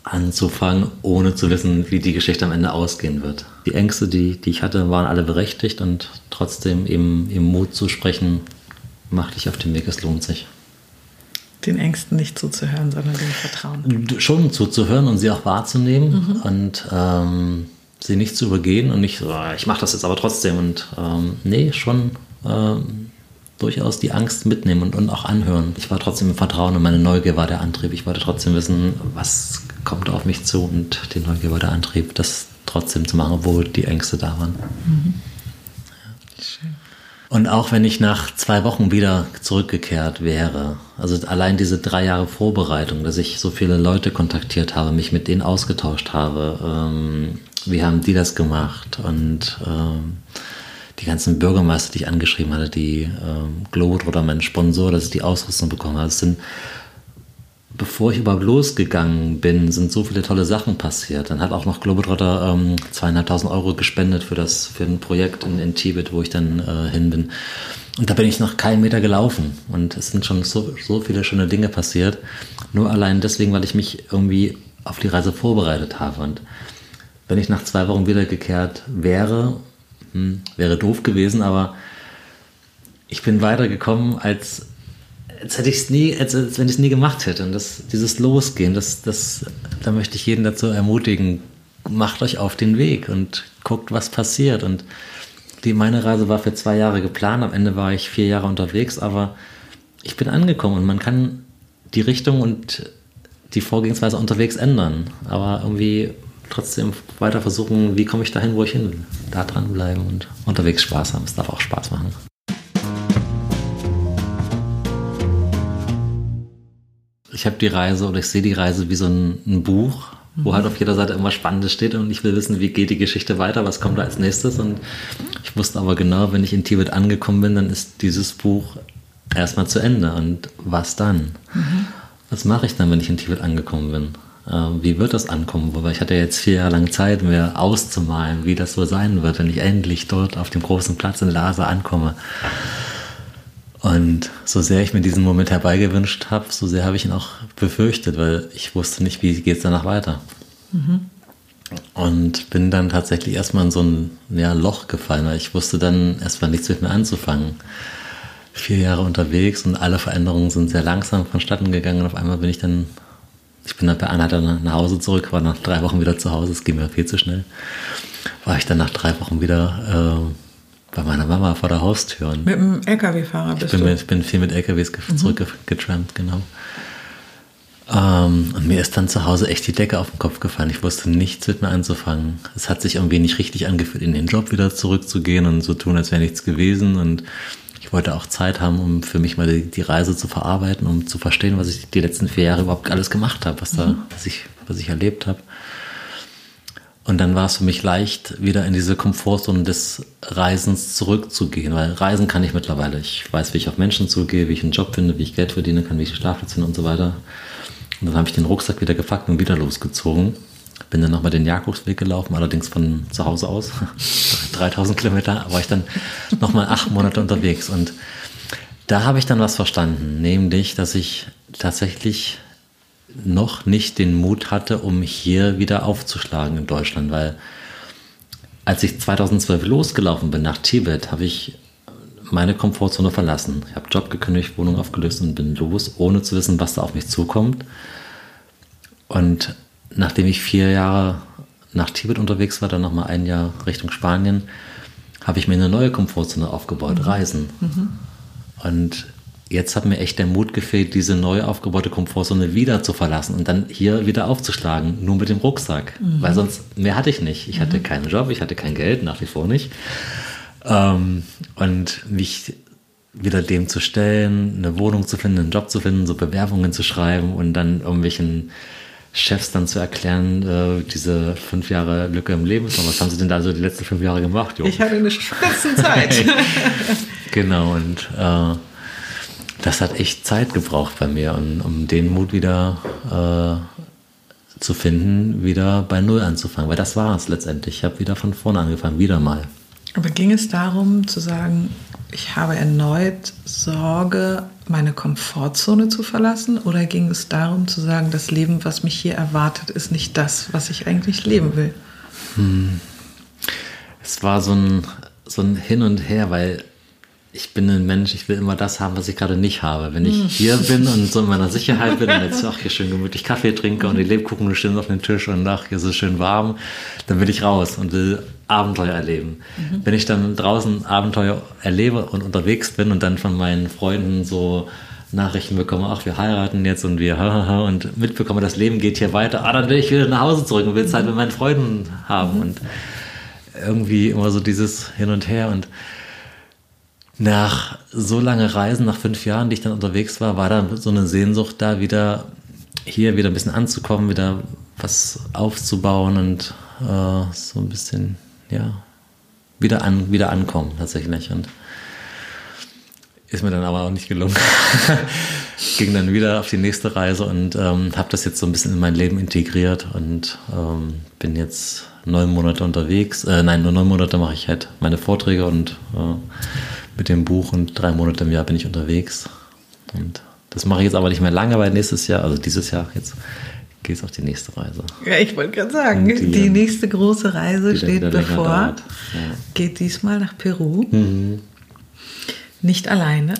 anzufangen, ohne zu wissen, wie die Geschichte am Ende ausgehen wird. Die Ängste, die, die ich hatte, waren alle berechtigt und trotzdem eben im Mut zu sprechen, macht dich auf dem Weg, es lohnt sich. Den Ängsten nicht zuzuhören, sondern dem Vertrauen. Schon zuzuhören und sie auch wahrzunehmen mhm. und ähm, sie nicht zu übergehen und nicht so, ich mache das jetzt aber trotzdem. Und ähm, nee, schon ähm, durchaus die Angst mitnehmen und, und auch anhören. Ich war trotzdem im Vertrauen und meine Neugier war der Antrieb. Ich wollte trotzdem wissen, was kommt auf mich zu und die Neugier war der Antrieb, das trotzdem zu machen, obwohl die Ängste da waren. Mhm. Ja. Schön. Und auch wenn ich nach zwei Wochen wieder zurückgekehrt wäre, also allein diese drei Jahre Vorbereitung, dass ich so viele Leute kontaktiert habe, mich mit denen ausgetauscht habe, ähm, wie haben die das gemacht? Und ähm, die ganzen Bürgermeister, die ich angeschrieben hatte, die ähm, Globetrotter, mein Sponsor, dass ich die Ausrüstung bekommen habe, das sind bevor ich überhaupt losgegangen bin, sind so viele tolle Sachen passiert. Dann hat auch noch Globetrotter ähm, zweieinhalbtausend Euro gespendet für das für ein Projekt in, in Tibet, wo ich dann äh, hin bin. Und da bin ich noch keinen Meter gelaufen. Und es sind schon so, so viele schöne Dinge passiert. Nur allein deswegen, weil ich mich irgendwie auf die Reise vorbereitet habe. Und wenn ich nach zwei Wochen wiedergekehrt wäre, hm, wäre doof gewesen, aber ich bin weitergekommen, als, als hätte ich es nie, als, als wenn ich es nie gemacht hätte. Und das, dieses Losgehen, das, das, da möchte ich jeden dazu ermutigen, macht euch auf den Weg und guckt, was passiert. Und die, meine Reise war für zwei Jahre geplant, am Ende war ich vier Jahre unterwegs, aber ich bin angekommen und man kann die Richtung und die Vorgehensweise unterwegs ändern. Aber irgendwie trotzdem weiter versuchen, wie komme ich dahin, wo ich hin will. Da dranbleiben und unterwegs Spaß haben. Es darf auch Spaß machen. Ich habe die Reise oder ich sehe die Reise wie so ein, ein Buch, wo mhm. halt auf jeder Seite immer Spannendes steht und ich will wissen, wie geht die Geschichte weiter, was kommt da als nächstes. Und ich wusste aber genau, wenn ich in Tibet angekommen bin, dann ist dieses Buch erstmal zu Ende. Und was dann? Mhm. Was mache ich dann, wenn ich in Tibet angekommen bin? Ähm, wie wird das ankommen? Wobei ich hatte jetzt vier Jahre lang Zeit, mir auszumalen, wie das so sein wird, wenn ich endlich dort auf dem großen Platz in Lhasa ankomme. Und so sehr ich mir diesen Moment herbeigewünscht habe, so sehr habe ich ihn auch befürchtet, weil ich wusste nicht, wie geht es danach weiter. Mhm. Und bin dann tatsächlich erstmal in so ein ja, Loch gefallen, weil ich wusste dann erstmal nichts mit mir anzufangen. Vier Jahre unterwegs und alle Veränderungen sind sehr langsam vonstatten gegangen und auf einmal bin ich dann ich bin dann bei Anna nach Hause zurück, war nach drei Wochen wieder zu Hause, es ging mir viel zu schnell. War ich dann nach drei Wochen wieder äh, bei meiner Mama vor der Haustür. Mit dem LKW-Fahrer bist ich bin, du? ich bin viel mit LKWs mhm. zurückgetrampt, genau. Ähm, und mir ist dann zu Hause echt die Decke auf den Kopf gefallen. Ich wusste nichts mit mir anzufangen. Es hat sich irgendwie nicht richtig angefühlt, in den Job wieder zurückzugehen und so tun, als wäre nichts gewesen. Und ich wollte auch Zeit haben, um für mich mal die, die, Reise zu verarbeiten, um zu verstehen, was ich die letzten vier Jahre überhaupt alles gemacht habe, was, da, mhm. was, ich, was ich erlebt habe. Und dann war es für mich leicht, wieder in diese Komfortzone des Reisens zurückzugehen, weil Reisen kann ich mittlerweile. Ich weiß, wie ich auf Menschen zugehe, wie ich einen Job finde, wie ich Geld verdienen kann, wie ich Schlafplatz finde und so weiter. Und dann habe ich den Rucksack wieder gepackt und wieder losgezogen. Bin dann nochmal den Jakobsweg gelaufen, allerdings von zu Hause aus. 3000 Kilometer war ich dann nochmal acht Monate unterwegs. Und da habe ich dann was verstanden, nämlich, dass ich tatsächlich noch nicht den Mut hatte, um hier wieder aufzuschlagen in Deutschland, weil als ich 2012 losgelaufen bin nach Tibet, habe ich meine Komfortzone verlassen. Ich habe Job gekündigt, Wohnung aufgelöst und bin los, ohne zu wissen, was da auf mich zukommt. Und nachdem ich vier Jahre nach Tibet unterwegs war, dann nochmal ein Jahr Richtung Spanien, habe ich mir eine neue Komfortzone aufgebaut, mhm. Reisen. Mhm. Und jetzt hat mir echt der Mut gefehlt, diese neu aufgebaute Komfortzone wieder zu verlassen und dann hier wieder aufzuschlagen, nur mit dem Rucksack. Mhm. Weil sonst mehr hatte ich nicht. Ich hatte mhm. keinen Job, ich hatte kein Geld, nach wie vor nicht. Ähm, und mich wieder dem zu stellen, eine Wohnung zu finden, einen Job zu finden, so Bewerbungen zu schreiben und dann irgendwelchen Chefs dann zu erklären, äh, diese fünf Jahre Lücke im Leben. Was haben sie denn da so die letzten fünf Jahre gemacht? Jo? Ich hatte eine Spitzenzeit. genau, und äh, das hat echt Zeit gebraucht bei mir, um, um den Mut wieder äh, zu finden, wieder bei Null anzufangen. Weil das war es letztendlich. Ich habe wieder von vorne angefangen, wieder mal. Aber ging es darum zu sagen, ich habe erneut Sorge, meine Komfortzone zu verlassen? Oder ging es darum zu sagen, das Leben, was mich hier erwartet, ist nicht das, was ich eigentlich leben will? Hm. Es war so ein, so ein Hin und Her, weil ich bin ein Mensch, ich will immer das haben, was ich gerade nicht habe. Wenn ich hm. hier bin und so in meiner Sicherheit bin und jetzt auch hier schön gemütlich Kaffee trinke und die Lebkuchen stehen auf dem Tisch und ach, hier ist es schön warm, dann will ich raus und will Abenteuer erleben. Mhm. Wenn ich dann draußen Abenteuer erlebe und unterwegs bin und dann von meinen Freunden so Nachrichten bekomme, ach, wir heiraten jetzt und wir und mitbekomme, das Leben geht hier weiter, ah, dann will ich wieder nach Hause zurück und will Zeit mit meinen Freunden haben mhm. und irgendwie immer so dieses Hin und Her und nach so lange Reisen, nach fünf Jahren, die ich dann unterwegs war, war dann so eine Sehnsucht da, wieder hier wieder ein bisschen anzukommen, wieder was aufzubauen und äh, so ein bisschen, ja, wieder, an, wieder ankommen tatsächlich. Und ist mir dann aber auch nicht gelungen. Ging dann wieder auf die nächste Reise und ähm, habe das jetzt so ein bisschen in mein Leben integriert und ähm, bin jetzt neun Monate unterwegs. Äh, nein, nur neun Monate mache ich halt meine Vorträge und äh, mit dem Buch und drei Monate im Jahr bin ich unterwegs. Und das mache ich jetzt aber nicht mehr lange, weil nächstes Jahr, also dieses Jahr jetzt, geht es auf die nächste Reise. Ja, ich wollte gerade sagen, die, die, nächste große Reise steht bevor. Ja. Geht diesmal nach Peru. Mhm. Nicht alleine.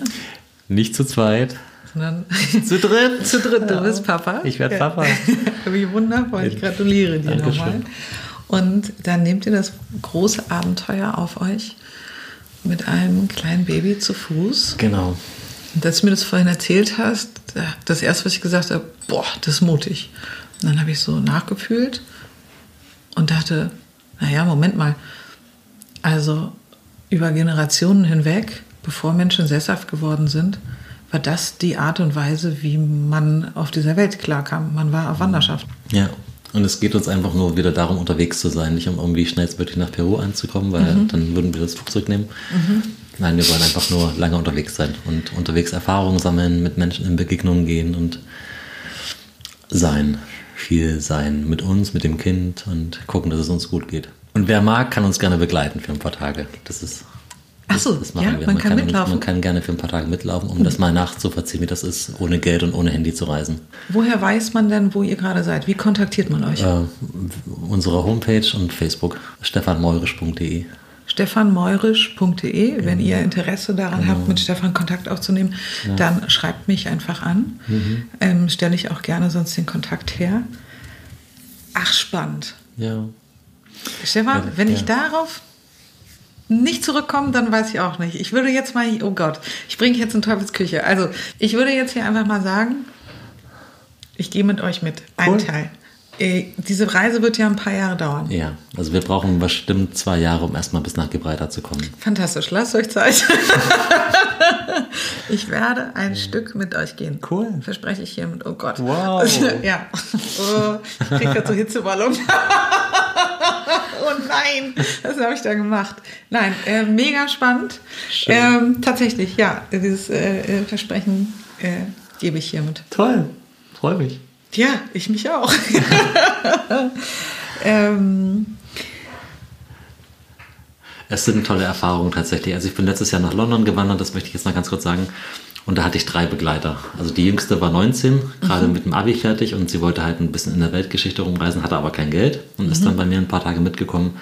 Nicht zu zweit. Sondern zu dritt. zu dritt, du bist Papa. Ich werde Papa. Wie wundervoll, ich gratuliere dir nochmal. Und dann nehmt ihr das große Abenteuer auf euch mit einem kleinen Baby zu Fuß. Genau. Und als du mir das vorhin erzählt hast, das erste, was ich gesagt habe, boah, das ist mutig. Und dann habe ich so nachgefühlt und dachte, naja, Moment mal. Also über Generationen hinweg, bevor Menschen sesshaft geworden sind, war das die Art und Weise, wie man auf dieser Welt klarkam. Man war auf Wanderschaft. Ja, und es geht uns einfach nur wieder darum, unterwegs zu sein, nicht um irgendwie schnellstmöglich nach Peru anzukommen, weil mhm. dann würden wir das Flugzeug nehmen. Mhm. Nein, wir wollen einfach nur lange unterwegs sein und unterwegs Erfahrungen sammeln, mit Menschen in Begegnungen gehen und sein, viel sein mit uns, mit dem Kind und gucken, dass es uns gut geht. Und wer mag, kann uns gerne begleiten für ein paar Tage. Das ist Ach so, das machen ja, wir. Man, man kann, kann, mitlaufen. Man kann gerne für ein paar Tage mitlaufen, um mhm. das mal nachzuvollziehen, wie das ist, ohne Geld und ohne Handy zu reisen. Woher weiß man denn, wo ihr gerade seid? Wie kontaktiert man euch? Äh, unsere Homepage und Facebook, stefanmeurisch.de stefanmeurisch.de. Wenn ihr Interesse daran genau. habt, mit Stefan Kontakt aufzunehmen, ja. dann schreibt mich einfach an. Mhm. Ähm, Stelle ich auch gerne sonst den Kontakt her. Ach, spannend. Ja. Stefan, ja, wenn ich darauf nicht zurückkommen, dann weiß ich auch nicht. Ich würde jetzt mal, oh Gott, ich bringe jetzt in Teufelsküche. Also, ich würde jetzt hier einfach mal sagen, ich gehe mit euch mit. Cool. Ein Teil. Äh, diese Reise wird ja ein paar Jahre dauern. Ja, also wir brauchen bestimmt zwei Jahre, um erstmal bis nach Gibraltar zu kommen. Fantastisch, lasst euch Zeit. ich werde ein. Stück mit euch gehen. Cool. Verspreche ich hiermit. Oh Gott. Wow. ja. Oh, ich kriege gerade so Hitzeballon. oh nein, was habe ich da gemacht? Nein, äh, mega spannend. Ähm, tatsächlich, ja, dieses äh, äh, Versprechen äh, gebe ich hiermit. Toll, freue mich. Ja, ich mich auch. ähm, es sind tolle Erfahrungen tatsächlich. Also ich bin letztes Jahr nach London gewandert, das möchte ich jetzt noch ganz kurz sagen. Und da hatte ich drei Begleiter. Also die jüngste war 19, gerade mhm. mit dem Abi fertig und sie wollte halt ein bisschen in der Weltgeschichte rumreisen, hatte aber kein Geld und mhm. ist dann bei mir ein paar Tage mitgekommen.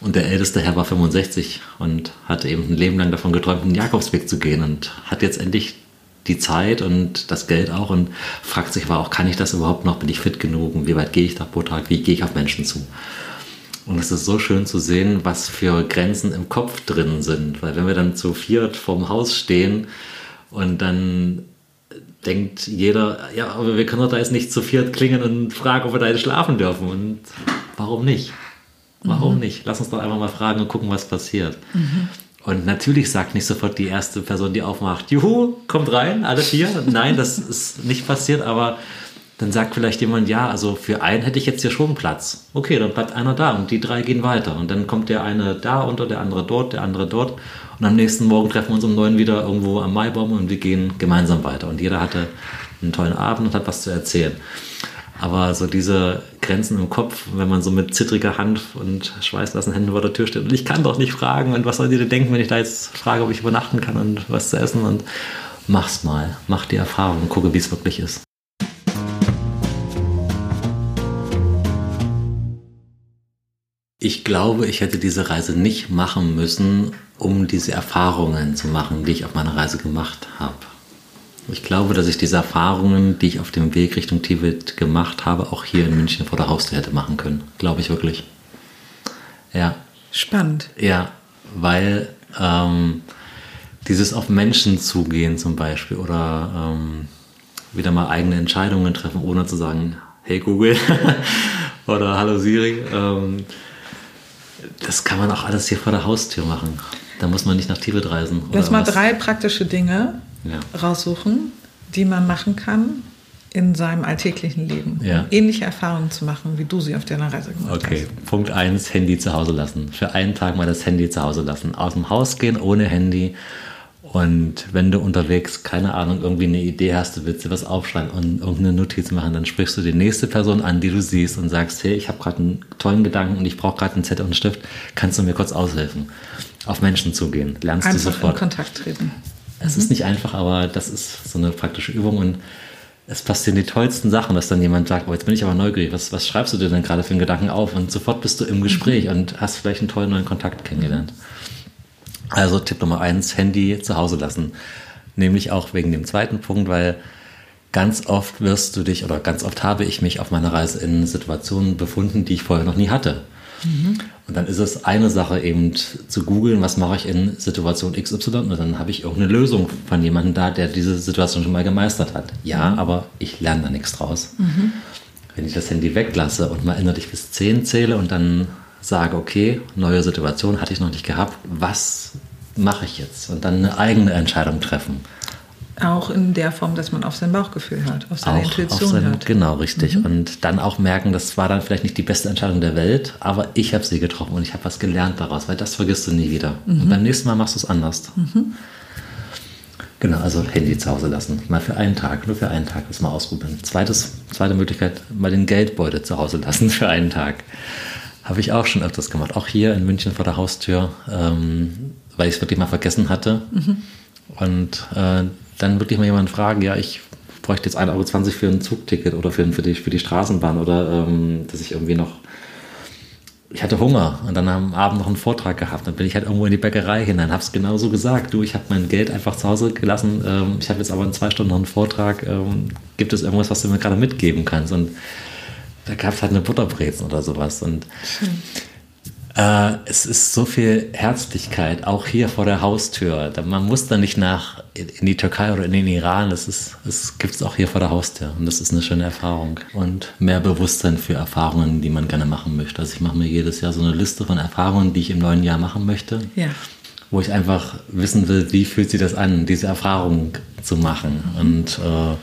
Und der älteste Herr war 65 und hatte eben ein Leben lang davon geträumt, einen Jakobsweg zu gehen und hat jetzt endlich die Zeit und das Geld auch und fragt sich aber auch, kann ich das überhaupt noch? Bin ich fit genug? Und wie weit gehe ich da pro Tag? Wie gehe ich auf Menschen zu? Und es ist so schön zu sehen, was für Grenzen im Kopf drin sind. Weil wenn wir dann zu viert vorm Haus stehen und dann denkt jeder, ja, aber wir können doch da jetzt nicht zu viert klingen und fragen, ob wir da jetzt schlafen dürfen. Und warum nicht? Warum mhm. nicht? Lass uns doch einfach mal fragen und gucken, was passiert. Mhm. Und natürlich sagt nicht sofort die erste Person, die aufmacht, Juhu, kommt rein, alle vier. Nein, das ist nicht passiert, aber dann sagt vielleicht jemand, ja, also für einen hätte ich jetzt hier schon Platz. Okay, dann bleibt einer da und die drei gehen weiter. Und dann kommt der eine da unter, der andere dort, der andere dort. Und am nächsten Morgen treffen wir uns um neun wieder irgendwo am Maibaum und wir gehen gemeinsam weiter. Und jeder hatte einen tollen Abend und hat was zu erzählen. Aber so diese Grenzen im Kopf, wenn man so mit zittriger Hand und schweißnassen Händen vor der Tür steht und ich kann doch nicht fragen und was soll die denn denken, wenn ich da jetzt frage, ob ich übernachten kann und was zu essen und mach's mal, mach die Erfahrung und gucke, wie es wirklich ist. Ich glaube, ich hätte diese Reise nicht machen müssen, um diese Erfahrungen zu machen, die ich auf meiner Reise gemacht habe. Ich glaube, dass ich diese Erfahrungen, die ich auf dem Weg Richtung Tibet gemacht habe, auch hier in München vor der Haustür hätte machen können. Glaube ich wirklich. Ja. Spannend. Ja, weil ähm, dieses auf Menschen zugehen zum Beispiel oder ähm, wieder mal eigene Entscheidungen treffen, ohne zu sagen, hey Google oder hallo Siri, ähm, das kann man auch alles hier vor der Haustür machen. Da muss man nicht nach Tibet reisen. Lass mal was. drei praktische Dinge ja. raussuchen, die man machen kann in seinem alltäglichen Leben, ja. um ähnliche Erfahrungen zu machen, wie du sie auf deiner Reise gemacht okay. hast. Okay, Punkt 1, Handy zu Hause lassen. Für einen Tag mal das Handy zu Hause lassen. Aus dem Haus gehen ohne Handy. Und wenn du unterwegs, keine Ahnung, irgendwie eine Idee hast, du willst dir was aufschreiben und irgendeine Notiz machen, dann sprichst du die nächste Person an, die du siehst und sagst, hey, ich habe gerade einen tollen Gedanken und ich brauche gerade einen Zettel und einen Stift, kannst du mir kurz aushelfen? Auf Menschen zugehen, lernst Einfach du sofort. in Kontakt treten. Es mhm. ist nicht einfach, aber das ist so eine praktische Übung und es passieren die tollsten Sachen, dass dann jemand sagt, oh, jetzt bin ich aber neugierig, was, was schreibst du dir denn gerade für einen Gedanken auf? Und sofort bist du im Gespräch mhm. und hast vielleicht einen tollen neuen Kontakt kennengelernt. Also Tipp Nummer eins, Handy zu Hause lassen. Nämlich auch wegen dem zweiten Punkt, weil ganz oft wirst du dich oder ganz oft habe ich mich auf meiner Reise in Situationen befunden, die ich vorher noch nie hatte. Mhm. Und dann ist es eine Sache eben zu googeln, was mache ich in Situation XY und dann habe ich irgendeine Lösung von jemandem da, der diese Situation schon mal gemeistert hat. Ja, aber ich lerne da nichts draus. Mhm. Wenn ich das Handy weglasse und mal innerlich bis 10 zähle und dann sage, okay, neue Situation hatte ich noch nicht gehabt, was mache ich jetzt? Und dann eine eigene Entscheidung treffen. Auch in der Form, dass man auf sein Bauchgefühl hört, auf seine auch Intuition auf sein, hört. Genau, richtig. Mhm. Und dann auch merken, das war dann vielleicht nicht die beste Entscheidung der Welt, aber ich habe sie getroffen und ich habe was gelernt daraus, weil das vergisst du nie wieder. Mhm. Und beim nächsten Mal machst du es anders. Mhm. Genau, also Handy zu Hause lassen. Mal für einen Tag, nur für einen Tag das mal ausprobieren. Zweites, zweite Möglichkeit, mal den Geldbeutel zu Hause lassen für einen Tag. Habe ich auch schon öfters gemacht. Auch hier in München vor der Haustür, ähm, weil ich es wirklich mal vergessen hatte. Mhm. Und äh, dann wirklich mal jemanden fragen, ja, ich bräuchte jetzt 1,20 Euro für ein Zugticket oder für, für, die, für die Straßenbahn oder ähm, dass ich irgendwie noch ich hatte Hunger und dann am Abend noch einen Vortrag gehabt. Dann bin ich halt irgendwo in die Bäckerei hinein, habe es genauso gesagt. Du, ich habe mein Geld einfach zu Hause gelassen. Ähm, ich habe jetzt aber in zwei Stunden noch einen Vortrag. Ähm, gibt es irgendwas, was du mir gerade mitgeben kannst? Und da gab es halt eine Butterbrezen oder sowas. Und Schön. Äh, es ist so viel Herzlichkeit, auch hier vor der Haustür. Man muss da nicht nach in die Türkei oder in den Iran. Das, ist, das gibt es auch hier vor der Haustür. Und das ist eine schöne Erfahrung. Und mehr Bewusstsein für Erfahrungen, die man gerne machen möchte. Also ich mache mir jedes Jahr so eine Liste von Erfahrungen, die ich im neuen Jahr machen möchte. Ja. Wo ich einfach wissen will, wie fühlt sich das an, diese Erfahrung zu machen. Und äh,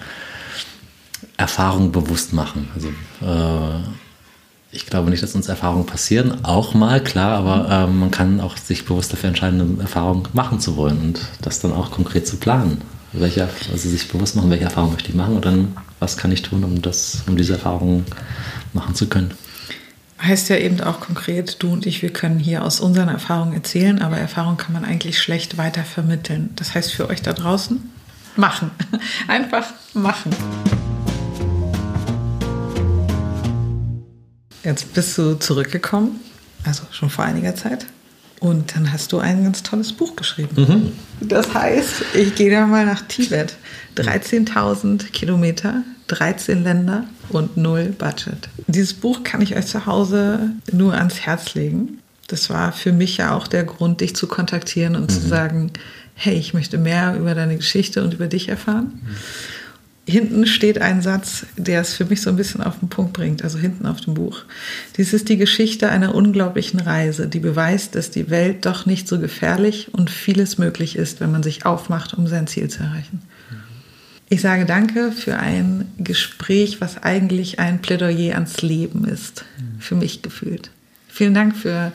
Erfahrung bewusst machen. Also äh, ich glaube nicht, dass uns Erfahrungen passieren. Auch mal, klar, aber ähm, man kann auch sich bewusst dafür entscheiden, eine Erfahrung machen zu wollen und das dann auch konkret zu planen. Welche, also sich bewusst machen, welche Erfahrung möchte ich machen und dann, was kann ich tun, um, das, um diese Erfahrung machen zu können. Heißt ja eben auch konkret, du und ich, wir können hier aus unseren Erfahrungen erzählen, aber Erfahrung kann man eigentlich schlecht weiter vermitteln. Das heißt für euch da draußen, machen. Einfach machen. Jetzt bist du zurückgekommen, also schon vor einiger Zeit. Und dann hast du ein ganz tolles Buch geschrieben. Mhm. Das heißt, ich gehe da mal nach Tibet. 13.000 Kilometer 13 Länder und null Budget. Dieses Buch kann ich euch zu Hause nur ans Herz legen. Das war für mich ja auch der Grund, dich zu kontaktieren und mhm. zu sagen, hey, ich möchte mehr über deine Geschichte und über dich erfahren. Mhm. Hinten steht ein Satz, der es für mich so ein bisschen auf den Punkt bringt, also hinten auf dem Buch. Dies ist die Geschichte einer unglaublichen Reise, die beweist, dass die Welt doch nicht so gefährlich und vieles möglich ist, wenn man sich aufmacht, um sein Ziel zu erreichen. Ich sage danke für ein Gespräch, was eigentlich ein Plädoyer ans Leben ist, für mich gefühlt. Vielen Dank für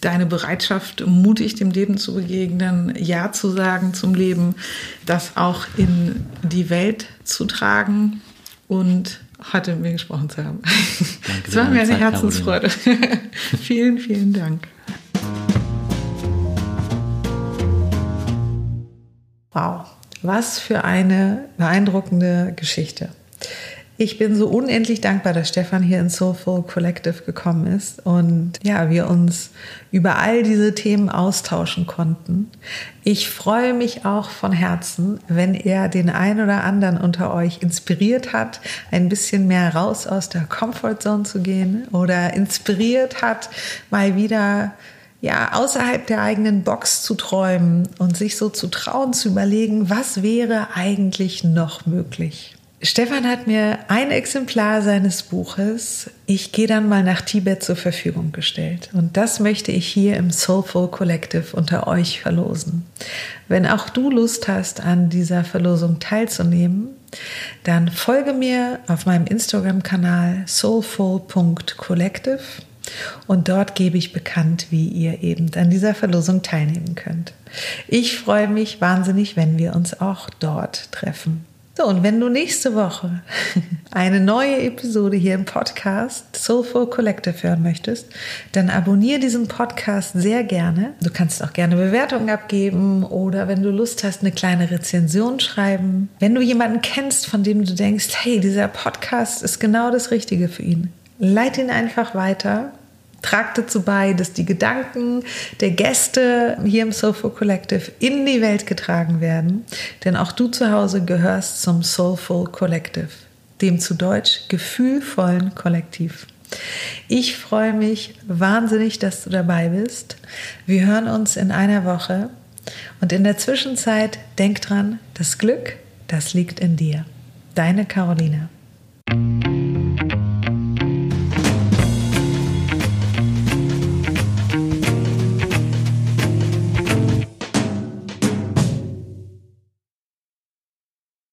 deine Bereitschaft, mutig dem Leben zu begegnen, Ja zu sagen zum Leben, das auch in die Welt zu tragen und heute mit mir gesprochen zu haben. Es war mir eine Zeit, Herzensfreude. vielen, vielen Dank. Wow. Was für eine beeindruckende Geschichte. Ich bin so unendlich dankbar, dass Stefan hier ins Soulful Collective gekommen ist und ja, wir uns über all diese Themen austauschen konnten. Ich freue mich auch von Herzen, wenn er den einen oder anderen unter euch inspiriert hat, ein bisschen mehr raus aus der Comfortzone zu gehen oder inspiriert hat, mal wieder ja, außerhalb der eigenen Box zu träumen und sich so zu trauen, zu überlegen, was wäre eigentlich noch möglich. Stefan hat mir ein Exemplar seines Buches Ich gehe dann mal nach Tibet zur Verfügung gestellt. Und das möchte ich hier im Soulful Collective unter euch verlosen. Wenn auch du Lust hast, an dieser Verlosung teilzunehmen, dann folge mir auf meinem Instagram-Kanal soulful.collective und dort gebe ich bekannt, wie ihr eben an dieser Verlosung teilnehmen könnt. Ich freue mich wahnsinnig, wenn wir uns auch dort treffen. So, und wenn du nächste Woche eine neue Episode hier im Podcast Soulful Collective hören möchtest, dann abonniere diesen Podcast sehr gerne. Du kannst auch gerne Bewertungen abgeben oder wenn du Lust hast, eine kleine Rezension schreiben. Wenn du jemanden kennst, von dem du denkst, hey, dieser Podcast ist genau das Richtige für ihn, leite ihn einfach weiter tragt dazu bei, dass die Gedanken der Gäste hier im Soulful Collective in die Welt getragen werden. Denn auch du zu Hause gehörst zum Soulful Collective, dem zu Deutsch gefühlvollen Kollektiv. Ich freue mich wahnsinnig, dass du dabei bist. Wir hören uns in einer Woche. Und in der Zwischenzeit denk dran, das Glück, das liegt in dir. Deine Caroline.